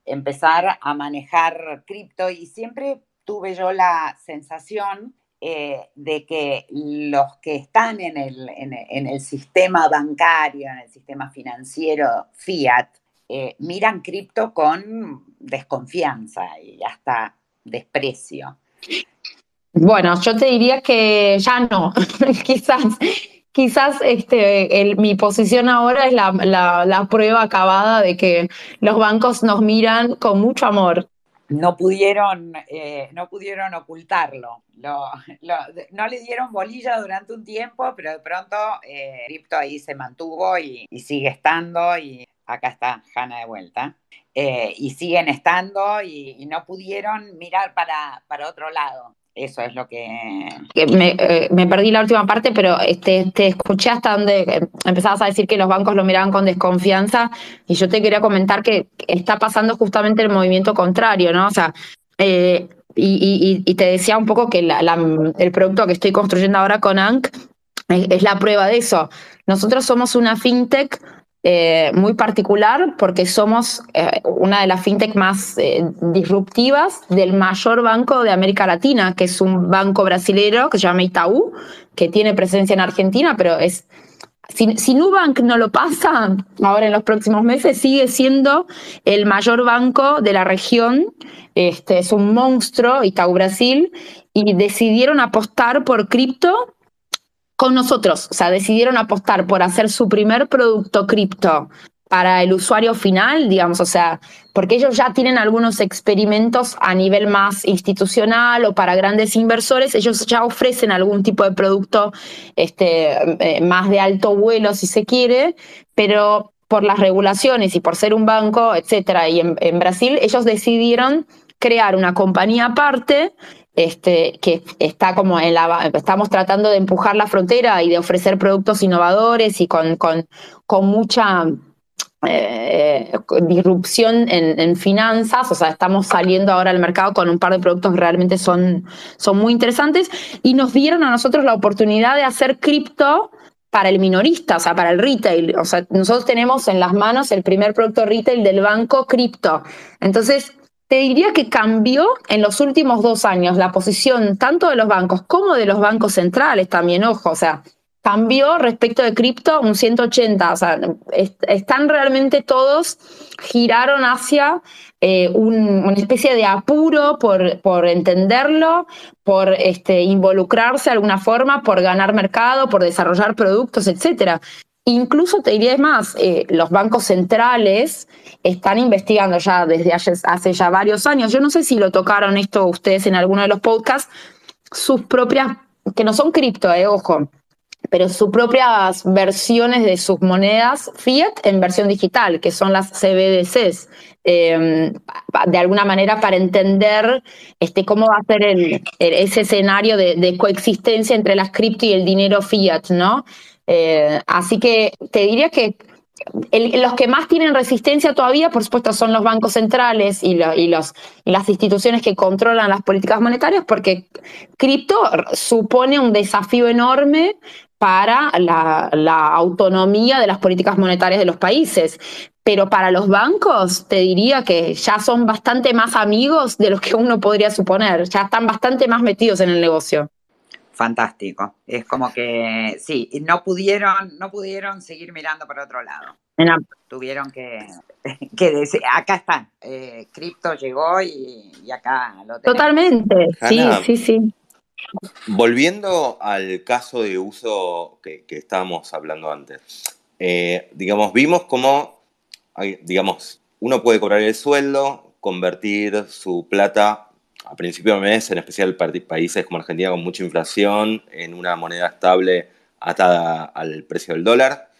empezar a manejar cripto y siempre tuve yo la sensación de que los que están en el, en, el, sistema bancario, en el sistema financiero fiat, eh, miran cripto con desconfianza y hasta desprecio. Bueno, yo te diría que ya no, quizás, quizás este, mi posición ahora es la, prueba acabada de que los bancos nos miran con mucho amor. No pudieron, eh, no pudieron ocultarlo. no le dieron bolilla durante un tiempo, pero de pronto eh, ahí se mantuvo y, y sigue estando y acá está Hanna de vuelta, eh, y siguen estando y, no pudieron mirar para, para otro lado. Eso es lo que... Eh, me, perdí la última parte, pero este, te escuché hasta donde eh, empezabas a decir que los bancos lo miraban con desconfianza y yo te quería comentar que está pasando justamente el movimiento contrario, ¿no? O sea, y, te decía un poco que el producto que estoy construyendo ahora con ANC es la prueba de eso. Nosotros somos una fintech eh, muy particular porque somos eh, una de las fintech más eh, disruptivas del mayor banco de América Latina, que es un banco brasilero que se llama Itaú, que tiene presencia en Argentina, pero es si, si, Nubank no lo pasa ahora en los próximos meses, sigue siendo el mayor banco de la región. Este, es un monstruo, Itaú Brasil, y decidieron apostar por cripto con nosotros. O sea, decidieron apostar por hacer su primer producto cripto para el usuario final, digamos, o sea, porque ellos ya tienen algunos experimentos a nivel más institucional o para grandes inversores, ellos ya ofrecen algún tipo de producto este, eh, más de alto vuelo, si se quiere, pero por las regulaciones y por ser un banco, etcétera, y en, en Brasil ellos decidieron crear una compañía aparte este, que está como en la, estamos tratando de empujar la frontera y de ofrecer productos innovadores y con, con, mucha eh, disrupción en, finanzas, o sea, estamos saliendo ahora al mercado con un par de productos que realmente son, son muy interesantes y nos dieron a nosotros la oportunidad de hacer cripto para el minorista, o sea, para el retail. O sea, nosotros tenemos en las manos el primer producto retail del banco cripto. Entonces, te diría que cambió en los últimos dos años la posición tanto de los bancos como de los bancos centrales también, ojo, o sea, cambió respecto de cripto un 180, o sea, están realmente todos, giraron hacia eh, una especie de apuro por, por entenderlo, por este, involucrarse de alguna forma, por ganar mercado, por desarrollar productos, etcétera. Incluso te diría más, eh, los bancos centrales están investigando ya desde hace, ya varios años. Yo no sé si lo tocaron esto ustedes en alguno de los podcasts, sus propias, que no son cripto, eh, ojo, pero sus propias versiones de sus monedas fiat en versión digital, que son las CBDCs. Em, de alguna manera para entender este, cómo va a ser ese escenario de, de, coexistencia entre las cripto y el dinero fiat, ¿no? Eh, así que te diría que los que más tienen resistencia todavía, por supuesto, son los bancos centrales y, las instituciones que controlan las políticas monetarias, porque cripto supone un desafío enorme para la, la, autonomía de las políticas monetarias de los países. Pero para los bancos, te diría que ya son bastante más amigos de los que uno podría suponer, ya están bastante más metidos en el negocio fantástico. Es como que sí, no pudieron, no pudieron seguir mirando por otro lado. Tuvieron que, que decir, acá están, eh, cripto llegó y, acá lo tenemos. Totalmente, sí, sí, sí. Volviendo al caso de uso que, estábamos hablando antes, eh, digamos, vimos cómo, digamos, uno puede cobrar el sueldo, convertir su plata a principio de mes, en especial países como Argentina con mucha inflación, en una moneda estable atada al precio del dólar.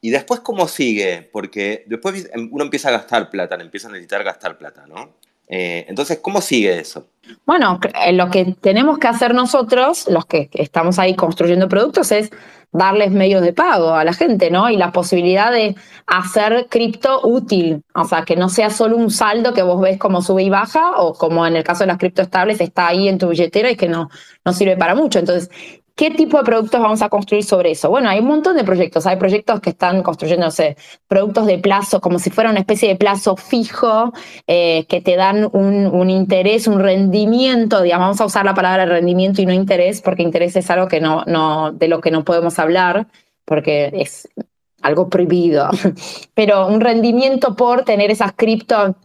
Y después, ¿cómo sigue? Porque después uno empieza a gastar plata, empieza a necesitar gastar plata, ¿no? Eh, entonces, ¿cómo sigue eso? Bueno, eh, lo que tenemos que hacer nosotros, los que estamos ahí construyendo productos, es darles medios de pago a la gente, ¿no? Y la posibilidad de hacer cripto útil, o sea, que no sea solo un saldo que vos ves como sube y baja, o como en el caso de las criptoestables está ahí en tu billetera y que no, no sirve para mucho. Entonces, ¿Qué tipo de productos vamos a construir sobre eso? Bueno, hay un montón de proyectos. Hay proyectos que están construyendo, productos de plazo, como si fuera una especie de plazo fijo, eh, que te dan un, interés, un rendimiento, digamos, vamos a usar la palabra rendimiento y no interés, porque interés es algo que no, no, de lo que no podemos hablar, porque es algo prohibido. Pero un rendimiento por tener esas cripto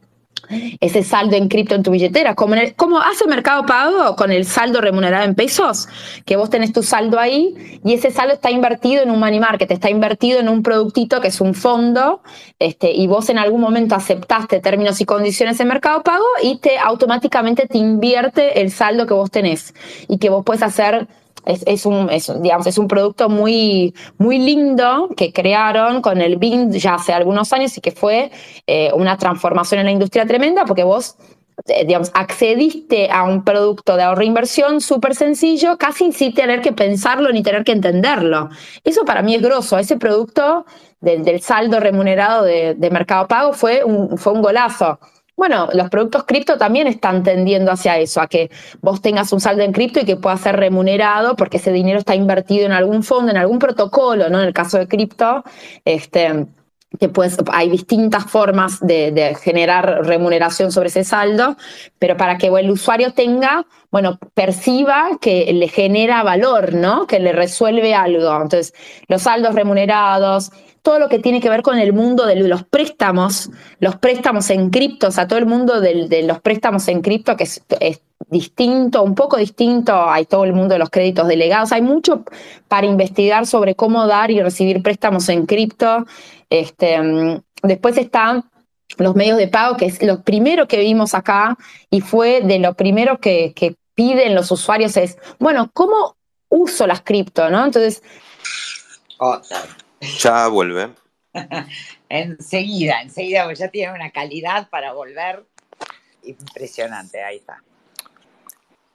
ese saldo en cripto en tu billetera, como, hace Mercado Pago con el saldo remunerado en pesos, que vos tenés tu saldo ahí y ese saldo está invertido en un money market, está invertido en un productito que es un fondo, este, y vos en algún momento aceptaste términos y condiciones en Mercado Pago y te automáticamente te invierte el saldo que vos tenés y que vos puedes hacer es, un, digamos, es un producto muy, muy lindo que crearon con el BIN ya hace algunos años y que fue eh, una transformación en la industria tremenda porque vos eh, digamos, accediste a un producto de ahorro e inversión súper sencillo, casi sin tener que pensarlo ni tener que entenderlo. Eso para mí es grosso. Ese producto del, saldo remunerado de, de, Mercado Pago fue un, fue un golazo. Bueno, los productos cripto también están tendiendo hacia eso, a que vos tengas un saldo en cripto y que pueda ser remunerado porque ese dinero está invertido en algún fondo, en algún protocolo, ¿no? En el caso de cripto, este, que pues hay distintas formas de, generar remuneración sobre ese saldo, pero para que el usuario tenga, bueno, perciba que le genera valor, ¿no? Que le resuelve algo. Entonces, los saldos remunerados, todo lo que tiene que ver con el mundo de los préstamos, los préstamos en cripto, o sea, todo el mundo de, los préstamos en cripto que es, distinto, un poco distinto, hay todo el mundo de los créditos delegados, hay mucho para investigar sobre cómo dar y recibir préstamos en cripto. Este, después están los medios de pago, que es lo primero que vimos acá y fue de lo primero que, que piden los usuarios es, bueno, ¿cómo uso las cripto, no? Entonces... Ya vuelve. enseguida, enseguida, porque ya tiene una calidad para volver impresionante, ahí está.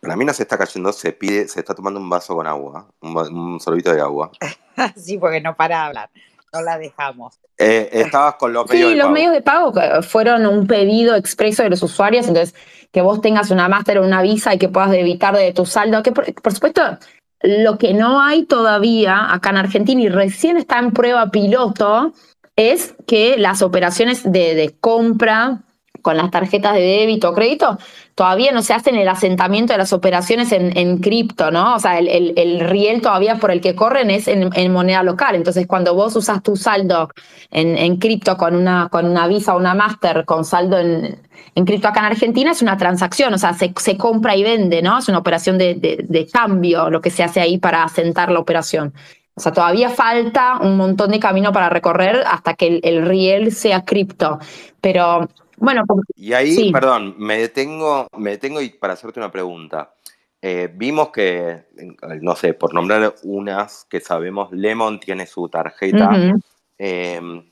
La mina se está cayendo, se pide, se está tomando un vaso con agua, un, sorbito de agua. sí, porque no para de hablar, no la dejamos. Eh, estabas con los medios sí, los medios de pago fueron un pedido expreso de los usuarios, entonces que vos tengas una máster o una visa y que puedas debitar de tu saldo, que por supuesto lo que no hay todavía acá en Argentina y recién está en prueba piloto es que las operaciones de, compra con las tarjetas de débito o crédito, todavía no se hacen el asentamiento de las operaciones en, cripto, ¿no? O sea, el, riel todavía por el que corren es en, moneda local. Entonces, cuando vos usas tu saldo en, cripto con una, con una Visa o una Master con saldo en, cripto acá en Argentina, es una transacción, o sea, se, compra y vende, ¿no? Es una operación de, de cambio lo que se hace ahí para asentar la operación. O sea, todavía falta un montón de camino para recorrer hasta que el, riel sea cripto. Pero bueno. Y ahí, perdón, me detengo, me detengo y para hacerte una pregunta. Eh, vimos que, no sé, por nombrar unas que sabemos, Lemon tiene su tarjeta, em,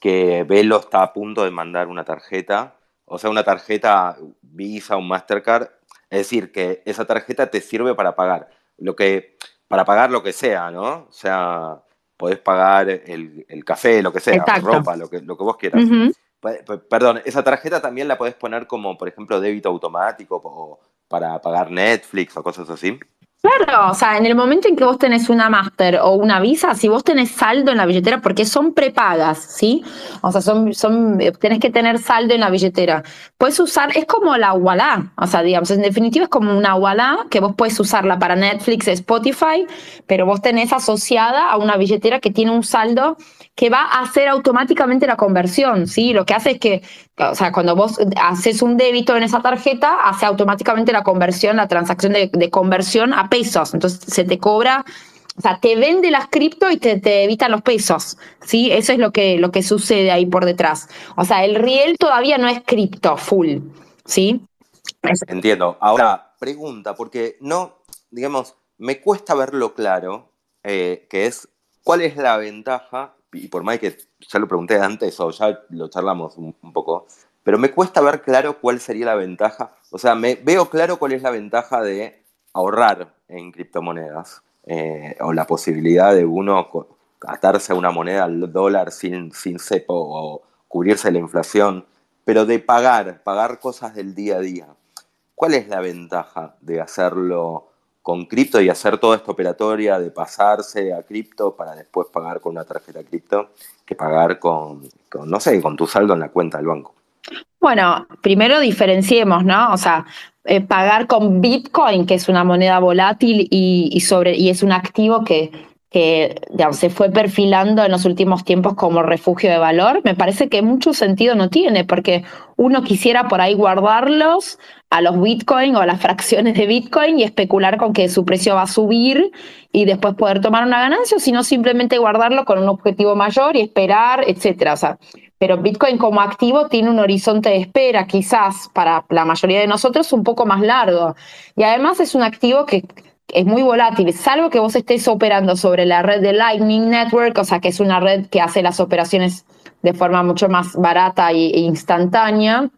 que Velo está a punto de mandar una tarjeta, o sea, una tarjeta Visa, un Mastercard, es decir, que esa tarjeta te sirve para pagar. Lo que para pagar lo que sea, ¿no? O sea, podés pagar el, café, lo que sea, ropa, lo que, lo que vos quieras. Perdón, esa tarjeta también la podés poner como, por ejemplo, débito automático o para pagar Netflix o cosas así. Claro, o sea, en el momento en que vos tenés una Master o una Visa, si vos tenés saldo en la billetera, porque son prepagas, ¿sí? O sea, son, son, tenés que tener saldo en la billetera. Puedes usar, es como la Wallah, o sea, digamos, en definitiva es como una Wallah que vos puedes usarla para Netflix, Spotify, pero vos tenés asociada a una billetera que tiene un saldo que va a hacer automáticamente la conversión, ¿sí? Lo que hace es que, o sea, cuando vos haces un débito en esa tarjeta, hace automáticamente la conversión, la transacción de, conversión a pesos. Entonces se te cobra, o sea, te vende las cripto y te, evitan los pesos, ¿sí? Eso es lo que, lo que sucede ahí por detrás. O sea, el riel todavía no es cripto full, ¿sí? Entiendo. Ahora, pregunta, porque no, digamos, me cuesta verlo claro, eh, que es, ¿cuál es la ventaja y por más que ya lo pregunté antes o ya lo charlamos un, poco, pero me cuesta ver claro cuál sería la ventaja. O sea, me veo claro cuál es la ventaja de ahorrar en criptomonedas eh, o la posibilidad de uno atarse a una moneda al dólar sin, sin cepo o cubrirse la inflación, pero de pagar, pagar cosas del día a día. ¿Cuál es la ventaja de hacerlo con cripto y hacer toda esta operatoria de pasarse a cripto para después pagar con una tarjeta cripto que pagar con, no sé, con tu saldo en la cuenta del banco. Bueno, primero diferenciemos, ¿no? O sea, eh, pagar con Bitcoin, que es una moneda volátil y, sobre, y es un activo que que se fue perfilando en los últimos tiempos como refugio de valor, me parece que mucho sentido no tiene, porque uno quisiera por ahí guardarlos a los Bitcoin o a las fracciones de Bitcoin y especular con que su precio va a subir y después poder tomar una ganancia, sino simplemente guardarlo con un objetivo mayor y esperar, etcétera. O sea, pero Bitcoin como activo tiene un horizonte de espera, quizás para la mayoría de nosotros un poco más largo. Y además es un activo que es muy volátil, salvo que vos estés operando sobre la red de Lightning Network, o sea que es una red que hace las operaciones de forma mucho más barata e instantánea,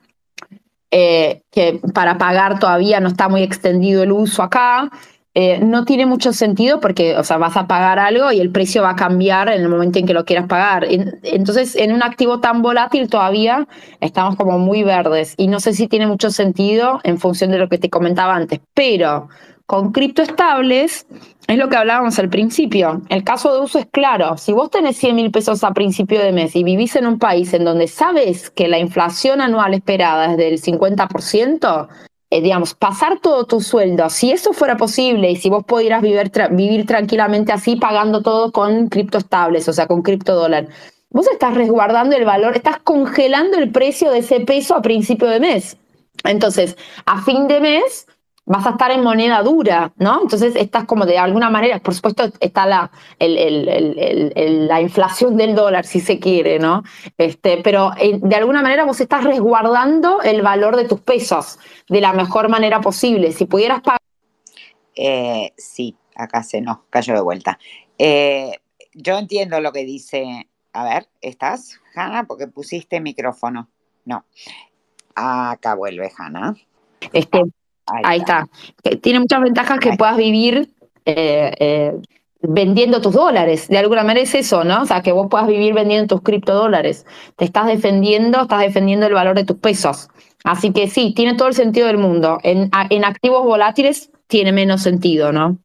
eh, que para pagar todavía no está muy extendido el uso acá. Eh, no tiene mucho sentido porque, o sea, vas a pagar algo y el precio va a cambiar en el momento en que lo quieras pagar. Entonces, en un activo tan volátil todavía estamos como muy verdes y no sé si tiene mucho sentido en función de lo que te comentaba antes, pero con criptoestables es lo que hablábamos al principio. El caso de uso es claro. Si vos tenés 100 mil pesos a principio de mes y vivís en un país en donde sabes que la inflación anual esperada es del 50%, eh, digamos, pasar todo tu sueldo, si eso fuera posible y si vos pudieras vivir, vivir tranquilamente así pagando todo con criptoestables, o sea, con criptodólar, vos estás resguardando el valor, estás congelando el precio de ese peso a principio de mes. Entonces, a fin de mes, vas a estar en moneda dura, ¿no? Entonces estás como de alguna manera, por supuesto está la, la inflación del dólar, si se quiere, ¿no? Este, pero eh, de alguna manera vos estás resguardando el valor de tus pesos de la mejor manera posible. Si pudieras pagar... Eh, sí, acá se nos cayó de vuelta. Eh, yo entiendo lo que dice... A ver, ¿estás, Hanna? Porque pusiste micrófono. No. Acá vuelve Hanna. Este, Ahí, está. Tiene muchas ventajas que puedas vivir eh, eh, vendiendo tus dólares. De alguna manera es eso, ¿no? O sea, que vos puedas vivir vendiendo tus criptodólares. Te estás defendiendo, estás defendiendo el valor de tus pesos. Así que sí, tiene todo el sentido del mundo. En, en activos volátiles tiene menos sentido, ¿no?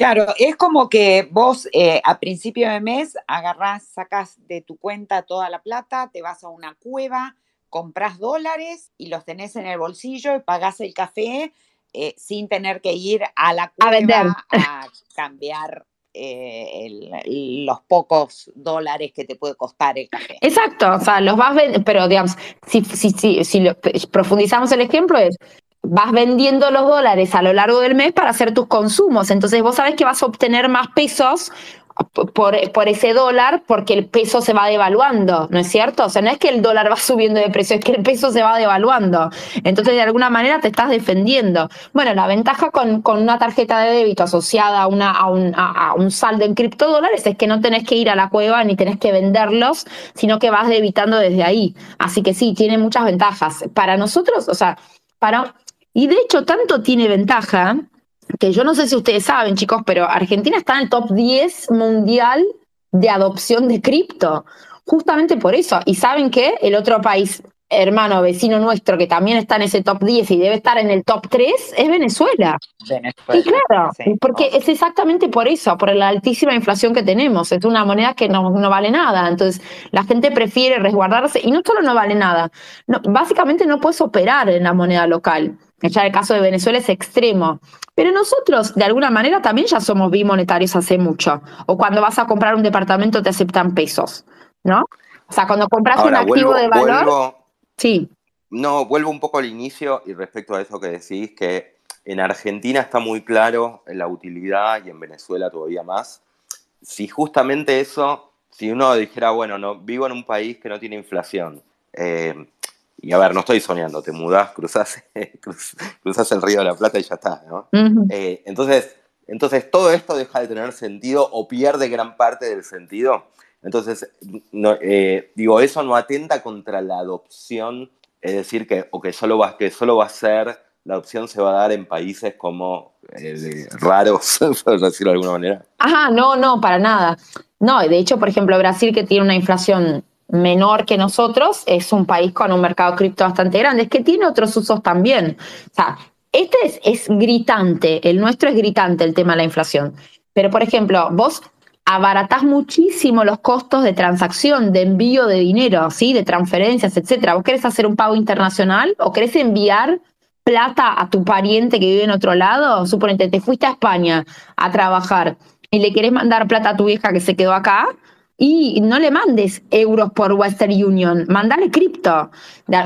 Claro, es como que vos eh, a principio de mes agarrás, sacas de tu cuenta toda la plata, te vas a una cueva, compras dólares y los tenés en el bolsillo y pagás el café eh, sin tener que ir a la cueva a, cambiar eh, los pocos dólares que te puede costar el café. Exacto, o sea, los vas pero digamos, si, si, si, si profundizamos el ejemplo es, vas vendiendo los dólares a lo largo del mes para hacer tus consumos, entonces vos sabés que vas a obtener más pesos por, por, ese dólar porque el peso se va devaluando, ¿no es cierto? O sea, no es que el dólar va subiendo de precio, es que el peso se va devaluando. Entonces, de alguna manera te estás defendiendo. Bueno, la ventaja con, con una tarjeta de débito asociada a, una, a, un, a, un saldo en criptodólares es que no tenés que ir a la cueva ni tenés que venderlos, sino que vas debitando desde ahí. Así que sí, tiene muchas ventajas. Para nosotros, o sea, para... Y de hecho, tanto tiene ventaja que yo no sé si ustedes saben, chicos, pero Argentina está en el top 10 mundial de adopción de cripto, justamente por eso. Y saben que el otro país hermano vecino nuestro que también está en ese top 10 y debe estar en el top 3 es Venezuela. y claro, porque es exactamente por eso, por la altísima inflación que tenemos. Es una moneda que no, no, vale nada. Entonces, la gente prefiere resguardarse y no solo no vale nada, no, básicamente no puedes operar en la moneda local. Ya el caso de Venezuela es extremo. Pero nosotros, de alguna manera, también ya somos bimonetarios hace mucho. O cuando vas a comprar un departamento te aceptan pesos, ¿no? O sea, cuando compras un activo de valor... sí. No, vuelvo un poco al inicio y respecto a eso que decís, que en Argentina está muy claro la utilidad y en Venezuela todavía más. Si justamente eso, si uno dijera, bueno, no, vivo en un país que no tiene inflación, eh, y a ver, no estoy soñando, te mudás, cruzás, cruzás el río de la Plata y ya está, ¿no? Eh, entonces, entonces, todo esto deja de tener sentido o pierde gran parte del sentido. Entonces, eh, digo, eso no atenta contra la adopción, es decir, que, o que solo, va, que solo va a ser, la adopción se va a dar en países como eh, raros, por decirlo de alguna manera. Ajá, no, no, para nada. No, de hecho, por ejemplo, Brasil que tiene una inflación menor que nosotros, es un país con un mercado cripto bastante grande, es que tiene otros usos también. O sea, este es, es gritante, el nuestro es gritante el tema de la inflación. Pero, por ejemplo, vos abaratás muchísimo los costos de transacción, de envío de dinero, ¿sí? de transferencias, etcétera. ¿Vos querés hacer un pago internacional o querés enviar plata a tu pariente que vive en otro lado? Suponete, te fuiste a España a trabajar y le querés mandar plata a tu vieja que se quedó acá, y no le mandes euros por Western Union, mandale cripto.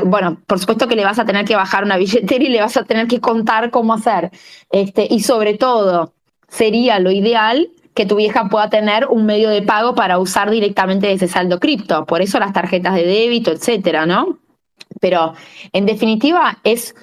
Bueno, por supuesto que le vas a tener que bajar una billetera y le vas a tener que contar cómo hacer. Este, y sobre todo, sería lo ideal que tu vieja pueda tener un medio de pago para usar directamente ese saldo cripto. Por eso las tarjetas de débito, etcétera, ¿no? Pero en definitiva es,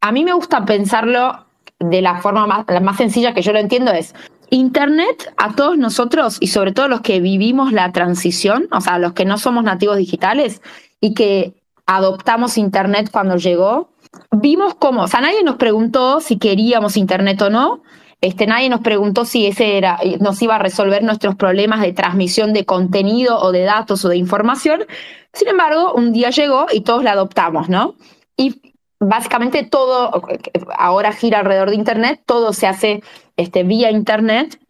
a mí me gusta pensarlo de la forma más, la más sencilla que yo lo entiendo es, Internet a todos nosotros y sobre todo los que vivimos la transición, o sea, los que no somos nativos digitales y que adoptamos Internet cuando llegó, vimos cómo, o sea, nadie nos preguntó si queríamos Internet o no, este, nadie nos preguntó si ese era, nos iba a resolver nuestros problemas de transmisión de contenido o de datos o de información. Sin embargo, un día llegó y todos la adoptamos, ¿no? Y básicamente todo ahora gira alrededor de Internet, todo se hace este, vía Internet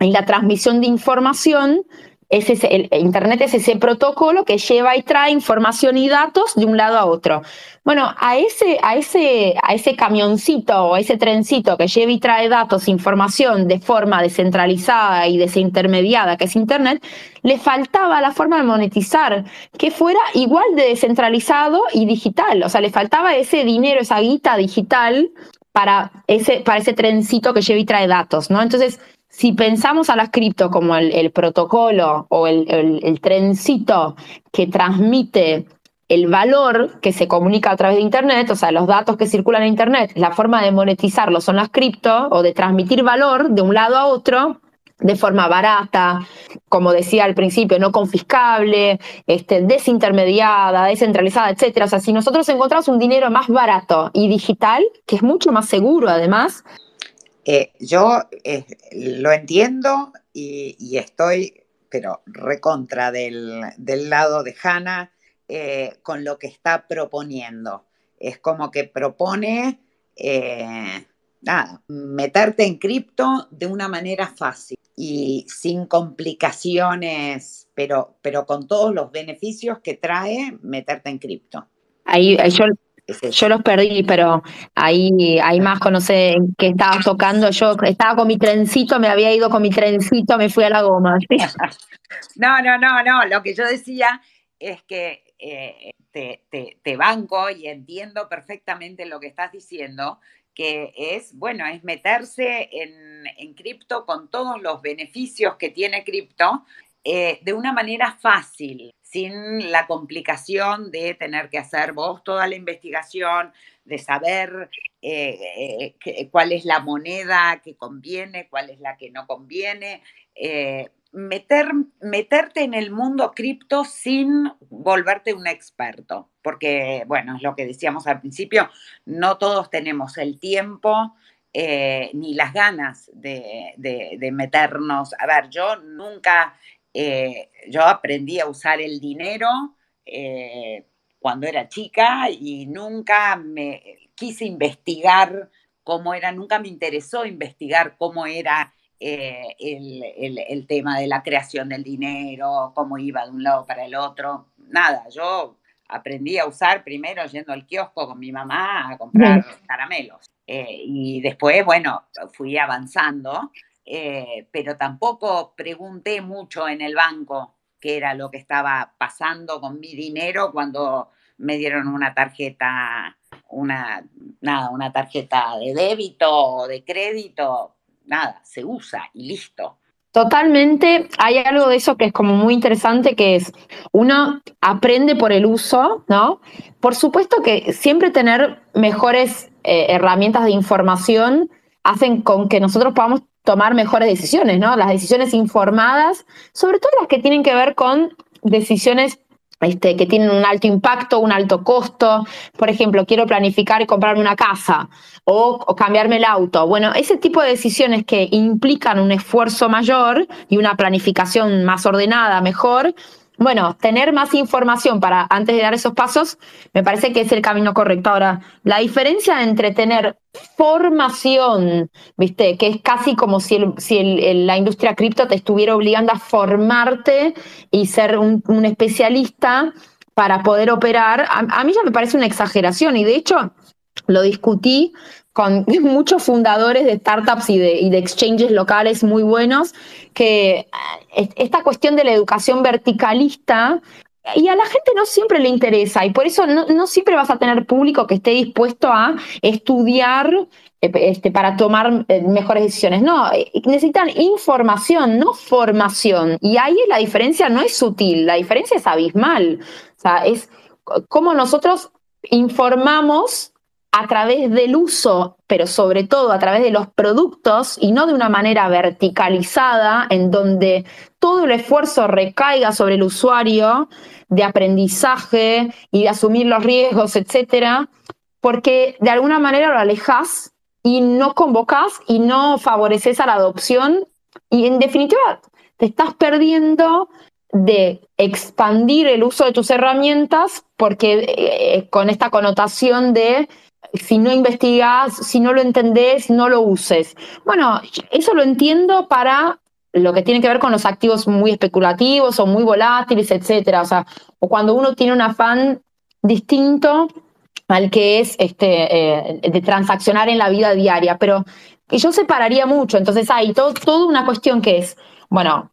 y la transmisión de información es el Internet es ese protocolo que lleva y trae información y datos de un lado a otro. Bueno, a ese, a ese, a ese camioncito o ese trencito que lleva y trae datos, información de forma descentralizada y desintermediada, que es Internet, le faltaba la forma de monetizar, que fuera igual de descentralizado y digital. O sea, le faltaba ese dinero, esa guita digital para ese, para ese trencito que lleva y trae datos, ¿no? Entonces, si pensamos a las cripto como el, protocolo o el, el, trencito que transmite el valor que se comunica a través de Internet, o sea, los datos que circulan en Internet, la forma de monetizarlo son las cripto o de transmitir valor de un lado a otro de forma barata, como decía al principio, no confiscable, este, desintermediada, descentralizada, etcétera. O sea, si nosotros encontramos un dinero más barato y digital, que es mucho más seguro además, eh, yo eh, lo entiendo y, estoy, pero recontra del, del lado de Hanna eh, con lo que está proponiendo. Es como que propone, nada, meterte en cripto de una manera fácil y sin complicaciones, pero, pero con todos los beneficios que trae meterte en cripto. Ahí, yo yo los perdí, pero ahí, ahí más no sé en qué estabas tocando. Yo estaba con mi trencito, me había ido con mi trencito, me fui a la goma. No, no, no, no. Lo que yo decía es que eh, te, banco y entiendo perfectamente lo que estás diciendo, que es, bueno, es meterse en, en cripto con todos los beneficios que tiene cripto eh, de una manera fácil sin la complicación de tener que hacer vos toda la investigación, de saber eh, eh, cuál es la moneda que conviene, cuál es la que no conviene. Meter, meterte en el mundo cripto sin volverte un experto, porque, bueno, es lo que decíamos al principio, no todos tenemos el tiempo. ni las ganas de meternos. A ver, yo nunca eh, yo aprendí a usar el dinero eh, cuando era chica y nunca me quise investigar cómo era, nunca me interesó investigar cómo era eh, el, tema de la creación del dinero, cómo iba de un lado para el otro. Nada, yo aprendí a usar primero yendo al kiosco con mi mamá a comprar caramelos. y después, bueno, fui avanzando eh, pero tampoco pregunté mucho en el banco qué era lo que estaba pasando con mi dinero cuando me dieron una tarjeta, una, nada, una tarjeta de débito o de crédito, nada, se usa y listo. Totalmente, hay algo de eso que es como muy interesante, que es, uno aprende por el uso, ¿no? Por supuesto que siempre tener mejores eh, herramientas de información hacen con que nosotros podamos tomar mejores decisiones, ¿no? Las decisiones informadas, sobre todo las que tienen que ver con decisiones este, que tienen un alto impacto, un alto costo. Por ejemplo, quiero planificar y comprarme una casa o, o, cambiarme el auto. Bueno, ese tipo de decisiones que implican un esfuerzo mayor y una planificación más ordenada, mejor, bueno, tener más información para antes de dar esos pasos me parece que es el camino correcto. Ahora, la diferencia entre tener formación, viste, que es casi como si, la industria cripto te estuviera obligando a formarte y ser un, especialista para poder operar, a, mí ya me parece una exageración y de hecho lo discutí con muchos fundadores de startups y de, y de, exchanges locales muy buenos, que eh, esta cuestión de la educación verticalista, y a la gente no siempre le interesa, y por eso no, siempre vas a tener público que esté dispuesto a estudiar eh, este, para tomar eh, mejores decisiones. No, necesitan información, no formación. Y ahí la diferencia no es sutil, la diferencia es abismal. O sea, es cómo nosotros informamos a través del uso, pero sobre todo a través de los productos y no de una manera verticalizada en donde todo el esfuerzo recaiga sobre el usuario de aprendizaje y de asumir los riesgos, etcétera, porque de alguna manera lo alejas y no convocas y no favoreces a la adopción y en definitiva te estás perdiendo de expandir el uso de tus herramientas porque eh, con esta connotación de si no investigas, si no lo entendés, no lo uses. Bueno, eso lo entiendo para lo que tiene que ver con los activos muy especulativos o muy volátiles, etcétera. O sea, o cuando uno tiene un afán distinto al que es este, eh, de transaccionar en la vida diaria. Pero yo separaría mucho. Entonces hay toda una cuestión que es, bueno,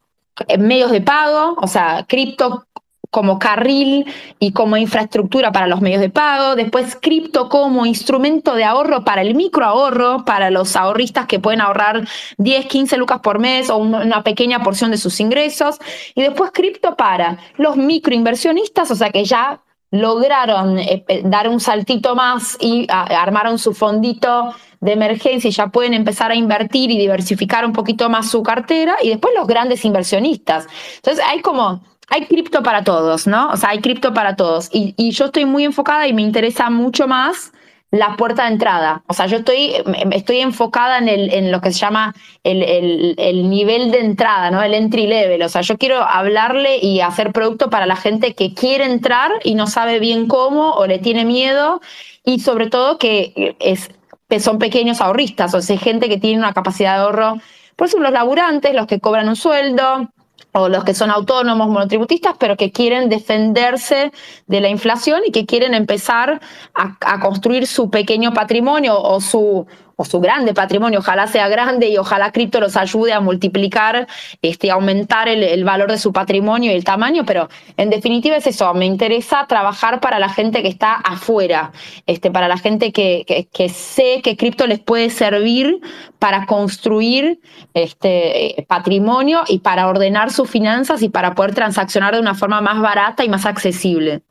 medios de pago, o sea, cripto como carril y como infraestructura para los medios de pago, después cripto como instrumento de ahorro para el microahorro, para los ahorristas que pueden ahorrar 10, 15 lucas por mes o una pequeña porción de sus ingresos, y después cripto para los microinversionistas, o sea que ya lograron eh, eh, dar un saltito más y armaron su fondito de emergencia y ya pueden empezar a invertir y diversificar un poquito más su cartera, y después los grandes inversionistas. Entonces hay como hay cripto para todos, ¿no? O sea, hay cripto para todos. Y, yo estoy muy enfocada y me interesa mucho más la puerta de entrada. O sea, yo estoy, estoy enfocada en, el, en lo que se llama el, el, nivel de entrada, ¿no? El entry level. O sea, yo quiero hablarle y hacer producto para la gente que quiere entrar y no sabe bien cómo o le tiene miedo. Y sobre todo que, es, son pequeños ahorristas, o sea, gente que tiene una capacidad de ahorro. Por eso los laburantes, los que cobran un sueldo, o los que son autónomos, monotributistas, pero que quieren defenderse de la inflación y que quieren empezar a, construir su pequeño patrimonio o su, o su grande patrimonio, ojalá sea grande y ojalá cripto los ayude a multiplicar, este, aumentar el, valor de su patrimonio y el tamaño, pero en definitiva es eso, me interesa trabajar para la gente que está afuera, este, para la gente que, que, sé que cripto les puede servir para construir este, patrimonio y para ordenar sus finanzas y para poder transaccionar de una forma más barata y más accesible.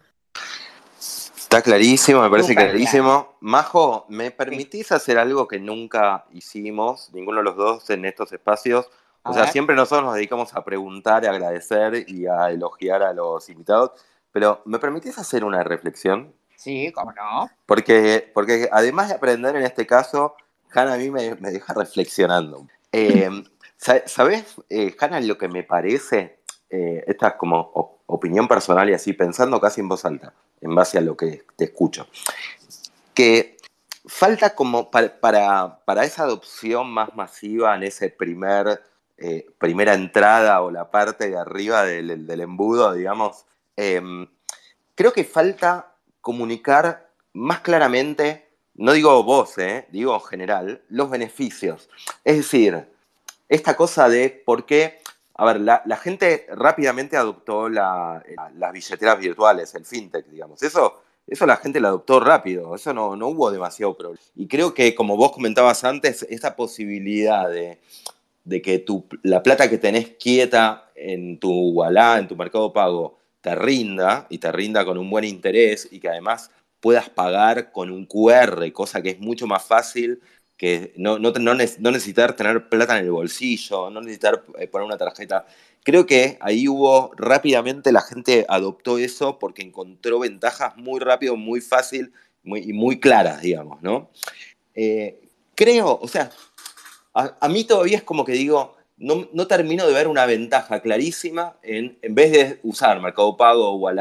Está clarísimo, me parece clarísimo. Majo, ¿me permitís hacer algo que nunca hicimos, ninguno de los dos en estos espacios? O sea, siempre nosotros nos dedicamos a preguntar, a agradecer y a elogiar a los invitados, pero ¿me permitís hacer una reflexión? Sí, cómo no. Porque, porque además de aprender en este caso, Hanna a mí me, deja reflexionando. Eh, ¿Sabes, eh, Hanna, lo que me parece? Eh, esta es como opinión personal y así, pensando casi en voz alta en base a lo que te escucho. Que falta como para, para, esa adopción más masiva en ese primer, eh, primera entrada o la parte de arriba del, embudo, digamos, em, creo que falta comunicar más claramente, no digo vos, eh, digo en general, los beneficios. Es decir, esta cosa de por qué a ver, la, gente rápidamente adoptó las billeteras virtuales, el fintech, digamos. Eso, eso la gente lo adoptó rápido, eso no, no hubo demasiado problema. Y creo que, como vos comentabas antes, esta posibilidad de, que tu, la plata que tenés quieta en tu Wallah, en tu mercado pago, te rinda y te rinda con un buen interés y que además puedas pagar con un QR, cosa que es mucho más fácil que no, no, no, necesitar tener plata en el bolsillo, no necesitar eh, poner una tarjeta. Creo que ahí hubo rápidamente la gente adoptó eso porque encontró ventajas muy rápido, muy fácil y muy claras, digamos, ¿no? Eh, creo, o sea, a, mí todavía es como que digo, no, no, termino de ver una ventaja clarísima en, en vez de usar Mercado Pago o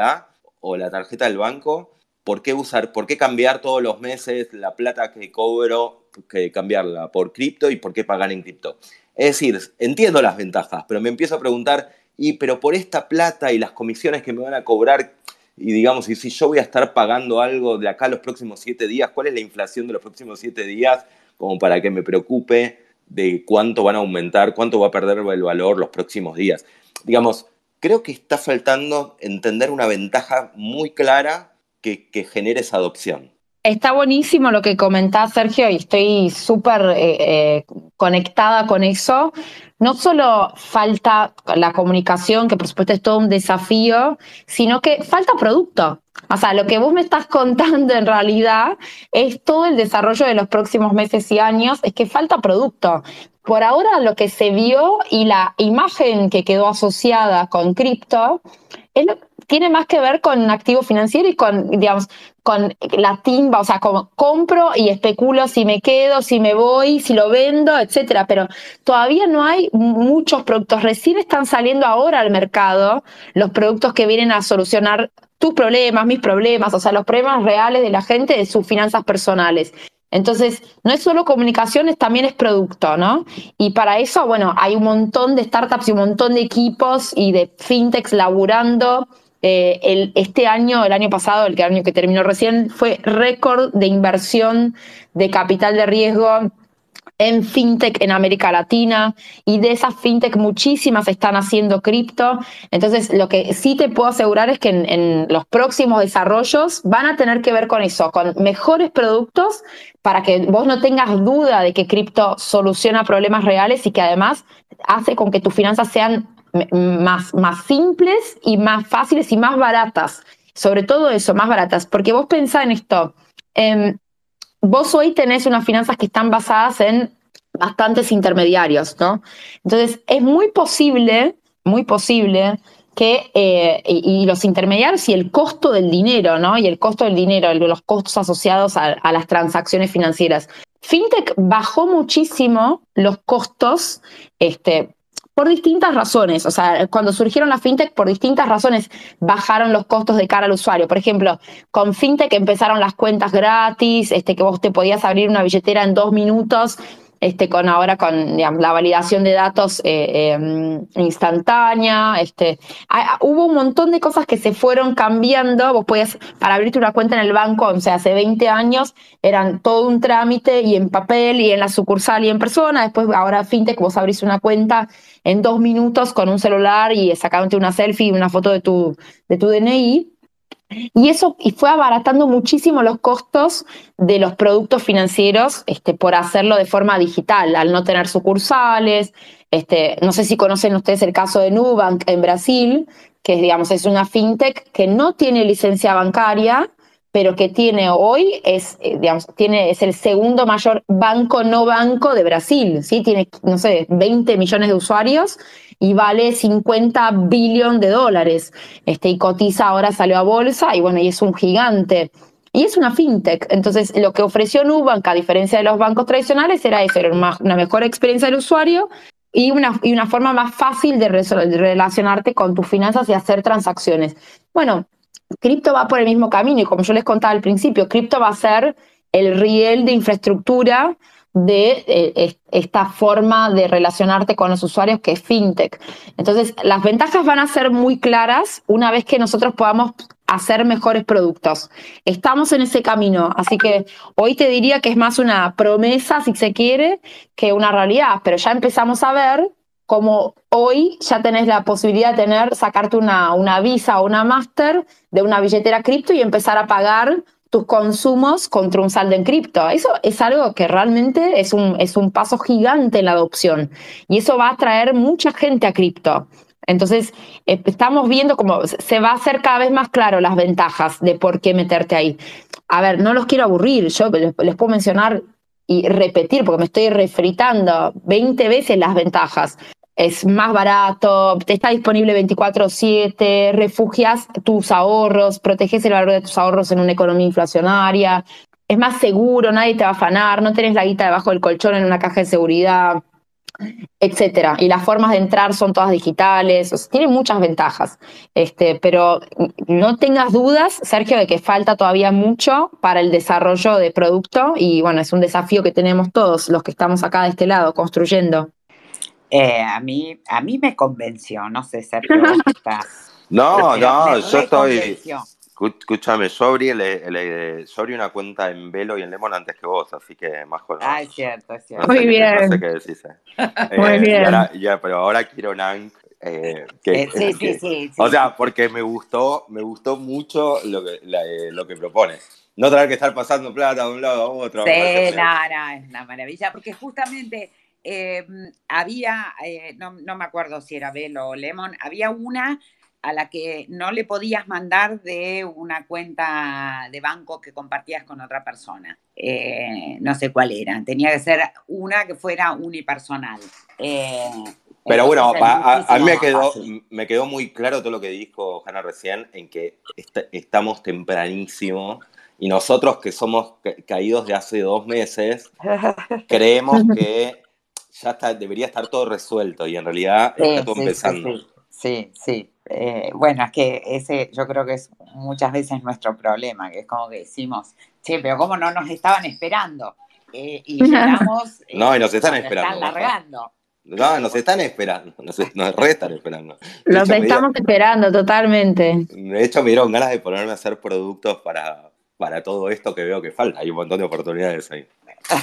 o la tarjeta del banco, ¿por qué usar, por qué cambiar todos los meses la plata que cobro que cambiarla por cripto y por qué pagar en cripto. Es decir, entiendo las ventajas, pero me empiezo a preguntar, y pero por esta plata y las comisiones que me van a cobrar, y digamos, y si yo voy a estar pagando algo de acá los próximos siete días, ¿cuál es la inflación de los próximos siete días? Como para que me preocupe de cuánto van a aumentar, cuánto va a perder el valor los próximos días. Digamos, creo que está faltando entender una ventaja muy clara que, que genere esa adopción. Está buenísimo lo que comentás, Sergio, y estoy súper eh, eh, conectada con eso. No solo falta la comunicación, que por supuesto es todo un desafío, sino que falta producto. O sea, lo que vos me estás contando en realidad es todo el desarrollo de los próximos meses y años, es que falta producto. Por ahora lo que se vio y la imagen que quedó asociada con cripto es tiene más que ver con activo financiero y con, digamos, con la timba, o sea, como compro y especulo si me quedo, si me voy, si lo vendo, etcétera. Pero todavía no hay muchos productos. Recién están saliendo ahora al mercado los productos que vienen a solucionar tus problemas, mis problemas, o sea, los problemas reales de la gente de sus finanzas personales. Entonces, no es solo comunicaciones, también es producto, ¿no? Y para eso, bueno, hay un montón de startups y un montón de equipos y de fintechs laburando eh, este año, el año pasado, el año que terminó recién, fue récord de inversión de capital de riesgo en fintech en América Latina y de esas fintech muchísimas están haciendo cripto. Entonces, lo que sí te puedo asegurar es que en, los próximos desarrollos van a tener que ver con eso, con mejores productos para que vos no tengas duda de que cripto soluciona problemas reales y que además hace con que tus finanzas sean más, más simples y más fáciles y más baratas. Sobre todo eso, más baratas. Porque vos pensás en esto. Em, vos hoy tenés unas finanzas que están basadas en bastantes intermediarios, ¿no? Entonces, es muy posible, muy posible que eh, y, los intermediarios y el costo del dinero, ¿no? Y el costo del dinero, los costos asociados a, a las transacciones financieras. FinTech bajó muchísimo los costos este, por distintas razones. O sea, cuando surgieron las fintech, por distintas razones bajaron los costos de cara al usuario. Por ejemplo, con fintech empezaron las cuentas gratis, este, que vos te podías abrir una billetera en dos minutos este, con ahora con la validación de datos eh, em, instantánea. Este, hubo un montón de cosas que se fueron cambiando. Vos podías, para abrirte una cuenta en el banco, o sea, hace 20 años, eran todo un trámite y en papel y en la sucursal y en persona. Después, ahora FinTech, vos abrís una cuenta en dos minutos con un celular y sacándote una selfie y una foto de tu, de tu DNI. Y eso y fue abaratando muchísimo los costos de los productos financieros este, por hacerlo de forma digital, al no tener sucursales. Este, no sé si conocen ustedes el caso de Nubank en Brasil, que digamos, es una fintech que no tiene licencia bancaria, pero que tiene hoy, es, eh, digamos, tiene, es el segundo mayor banco no banco de Brasil, ¿sí? Tiene, no sé, 20 millones de usuarios y vale 50 billones de dólares. Este, y cotiza ahora, salió a bolsa y bueno, y es un gigante. Y es una fintech. Entonces, lo que ofreció Nubank, a diferencia de los bancos tradicionales, era eso, era una, mejor experiencia del usuario y una, y una forma más fácil de, de relacionarte con tus finanzas y hacer transacciones. Bueno, cripto va por el mismo camino y como yo les contaba al principio, cripto va a ser el riel de infraestructura de eh, esta forma de relacionarte con los usuarios que es fintech. Entonces, las ventajas van a ser muy claras una vez que nosotros podamos hacer mejores productos. Estamos en ese camino, así que hoy te diría que es más una promesa, si se quiere, que una realidad, pero ya empezamos a ver como hoy ya tenés la posibilidad de tener, sacarte una, una visa o una master de una billetera cripto y empezar a pagar tus consumos contra un saldo en cripto. Eso es algo que realmente es un, es un paso gigante en la adopción y eso va a atraer mucha gente a cripto. Entonces, eh, estamos viendo cómo se va a hacer cada vez más claro las ventajas de por qué meterte ahí. A ver, no los quiero aburrir, yo les puedo mencionar y repetir, porque me estoy refritando 20 veces las ventajas es más barato, está disponible 24/7, refugias tus ahorros, proteges el valor de tus ahorros en una economía inflacionaria, es más seguro, nadie te va a afanar, no tenés la guita debajo del colchón en una caja de seguridad, etcétera. Y las formas de entrar son todas digitales, tiene muchas ventajas. Este, pero no tengas dudas, Sergio, de que falta todavía mucho para el desarrollo de producto y bueno, es un desafío que tenemos todos los que estamos acá de este lado construyendo. Eh, a, mí, a mí me convenció, no sé, Sergio, No, no, yo estoy. Escúchame, yo abrí, una cuenta en Velo y en Lemon antes que vos, así que más joder. Ah, es cierto, es cierto. Muy bien. no sé qué decís. Eh. Muy bien. ya, pero ahora quiero Nank. Eh, que, sí, sí, sí, O sea, porque me gustó, me gustó mucho lo que, lo que propone. No tener que estar pasando plata de un lado a otro. Sí, no, no, es una maravilla, porque justamente Em, había, eh, no, me acuerdo si era Belo o Lemon, había una a la que no le podías mandar de una cuenta de banco que compartías con otra persona. Eh, no sé cuál era. Tenía que ser una que fuera unipersonal. Eh, pero bueno, a, mí me quedó, me quedó muy claro todo lo que dijo Hanna recién, en que estamos tempranísimo y nosotros que somos caídos de hace dos meses, creemos que ya está, debería estar todo resuelto y en realidad está todo empezando. Sí, sí. Eh, bueno, es que ese yo creo que es muchas veces nuestro problema, que es como que decimos, che, pero ¿cómo no nos estaban esperando? Eh, y llegamos... no, y nos están esperando. Están largando. No, nos están esperando, nos, nos re están esperando. Los estamos esperando totalmente. De hecho, me dieron ganas de ponerme a hacer productos para, para todo esto que veo que falta. Hay un montón de oportunidades ahí.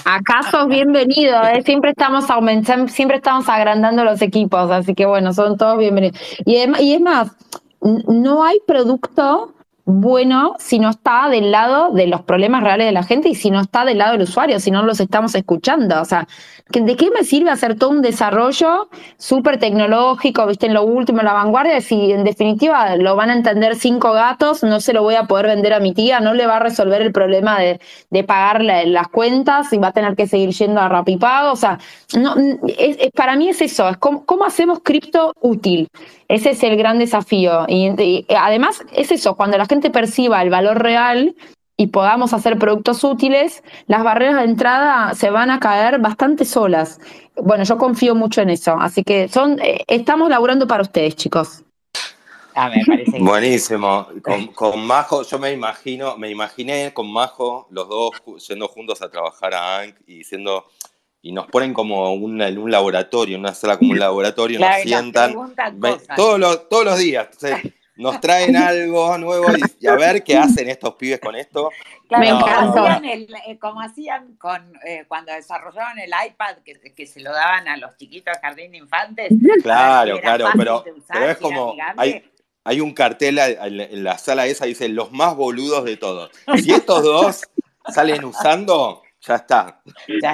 ¿Acaso bienvenido? ¿eh? Siempre estamos aumentando, siempre estamos agrandando los equipos, así que bueno, son todos bienvenidos. Y, y es más, no hay producto bueno si no está del lado de los problemas reales de la gente y si no está del lado del usuario, si no los estamos escuchando. O sea, ¿de qué me sirve hacer todo un desarrollo súper tecnológico, viste, en lo último, en la vanguardia, si en definitiva lo van a entender cinco gatos, no se lo voy a poder vender a mi tía, no le va a resolver el problema de, de pagar las cuentas y va a tener que seguir yendo a Rapipago? O sea, no, para mí es eso, es cómo, cómo hacemos cripto útil. Ese es el gran desafío. Y, además es eso, cuando la gente perciba el valor real y podamos hacer productos útiles, las barreras de entrada se van a caer bastante solas. Bueno, yo confío mucho en eso. Así que son, eh, estamos laburando para ustedes, chicos. Ah, me parece Buenísimo. Con, con, Majo, yo me imagino, me imaginé con Majo, los dos yendo juntos a trabajar a ANC y diciendo, y nos ponen como en un laboratorio, una sala como un laboratorio, nos sientan todos los, todos los días. nos traen algo nuevo y, a ver qué hacen estos pibes con esto. Me encantó. Eh, como hacían con, eh, cuando desarrollaron el iPad, que, se lo daban a los chiquitos de jardín de infantes. Claro, claro, pero, es como, hay, hay, un cartel en la sala esa, dice, los más boludos de todos. Si estos dos salen usando, ya está.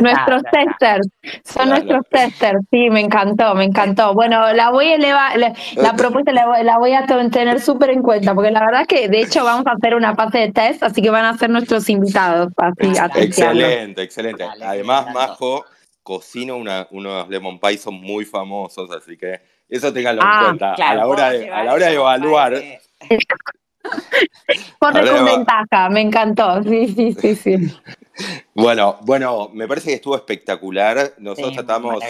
nuestros testers, son nuestros testers, sí, me encantó, me encantó. Bueno, la voy a elevar, la, propuesta la, voy a tener súper en cuenta, porque la verdad es que de hecho vamos a hacer una fase de test, así que van a ser nuestros invitados. excelente, excelente. Además, Majo cocina unos lemon pie, son muy famosos, así que eso tenganlo en ah, cuenta a la hora de, a la hora de evaluar. Corre con ventaja, me encantó, sí, sí, sí, sí. Bueno, bueno, me parece que estuvo espectacular. Nosotros tratamos,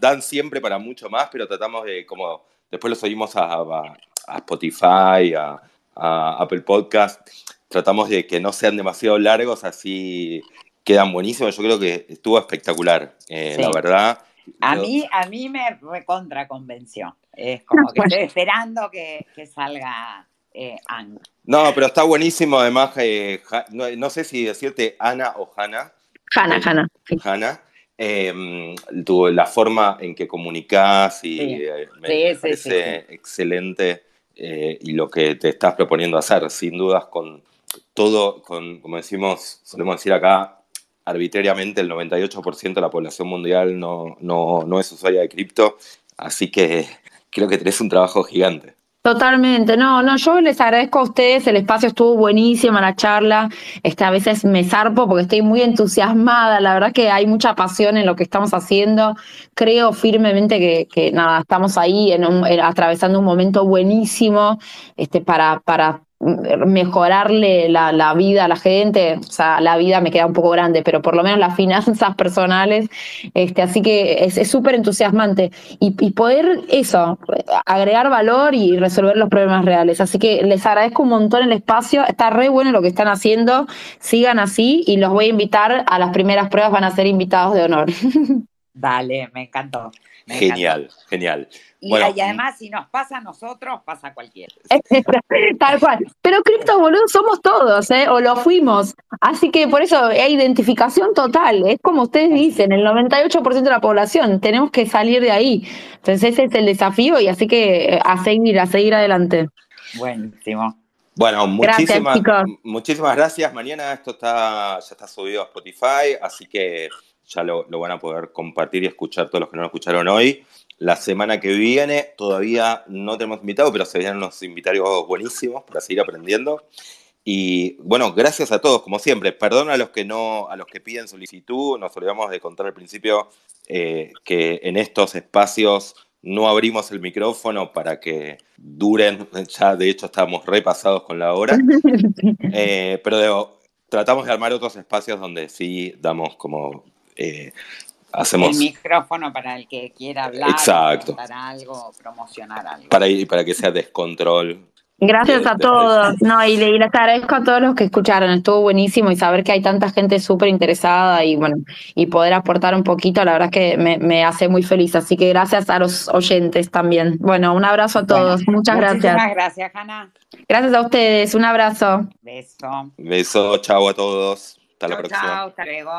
dan siempre para mucho más, pero tratamos de, como después los oímos a, Spotify, a, Apple Podcast, tratamos de que no sean demasiado largos, así quedan buenísimos. Yo creo que estuvo espectacular, eh, la verdad. A mí, a mí me recontra convenció. Es como que estoy esperando que, que salga eh, no, pero está buenísimo además, eh, no, sé si decirte Ana o Hanna. Hanna, eh, Hanna. Hanna. Em, la forma en que comunicas y me parece excelente y lo que te estás proponiendo hacer, sin dudas con todo, con, como decimos, solemos decir acá, arbitrariamente el 98% de la población mundial no, no, no es usuaria de cripto, así que creo que tenés un trabajo gigante. Totalmente, no, no, yo les agradezco a ustedes, el espacio estuvo buenísimo, la charla, este, a veces me zarpo porque estoy muy entusiasmada, la verdad que hay mucha pasión en lo que estamos haciendo, creo firmemente que, que nada, estamos ahí en atravesando un momento buenísimo este, para, para mejorarle la, vida a la gente, o sea, la vida me queda un poco grande, pero por lo menos las finanzas personales, este, así que es súper entusiasmante y, poder eso, agregar valor y resolver los problemas reales. Así que les agradezco un montón el espacio, está re bueno lo que están haciendo, sigan así y los voy a invitar a las primeras pruebas, van a ser invitados de honor. Dale, me encantó. Genial, genial. Y, además, si nos pasa a nosotros, pasa a cualquiera. Tal cual. Pero cripto, boludo, somos todos, ¿eh? O lo fuimos. Así que por eso hay identificación total. Es como ustedes dicen, el 98% de la población. Tenemos que salir de ahí. Entonces, ese es el desafío y así que eh, a seguir, a seguir adelante. Buenísimo. Bueno, muchísimas gracias, muchísimas gracias. Mañana esto está, ya está subido a Spotify, así que ya lo, lo, van a poder compartir y escuchar todos los que no lo escucharon hoy. La semana que viene todavía no tenemos invitados, pero se vienen unos invitados buenísimos para seguir aprendiendo. Y bueno, gracias a todos, como siempre. Perdón a los que no, a los que piden solicitud. Nos olvidamos de contar al principio eh, que en estos espacios no abrimos el micrófono para que duren. Ya de hecho estamos repasados con la hora. Eh, pero tratamos de armar otros espacios donde sí damos como eh, Hacemos... El micrófono para el que quiera hablar, Exacto. algo, promocionar algo. Para, para que sea descontrol Gracias a todos. No, y, les agradezco a todos los que escucharon. Estuvo buenísimo y saber que hay tanta gente súper interesada y bueno, y poder aportar un poquito, la verdad es que me, hace muy feliz. Así que gracias a los oyentes también. Bueno, un abrazo a todos. Muchas gracias. Muchas gracias, Hanna. Gracias a ustedes. Un abrazo. Beso. Beso. Chao a todos. Hasta la próxima. Chao, hasta luego.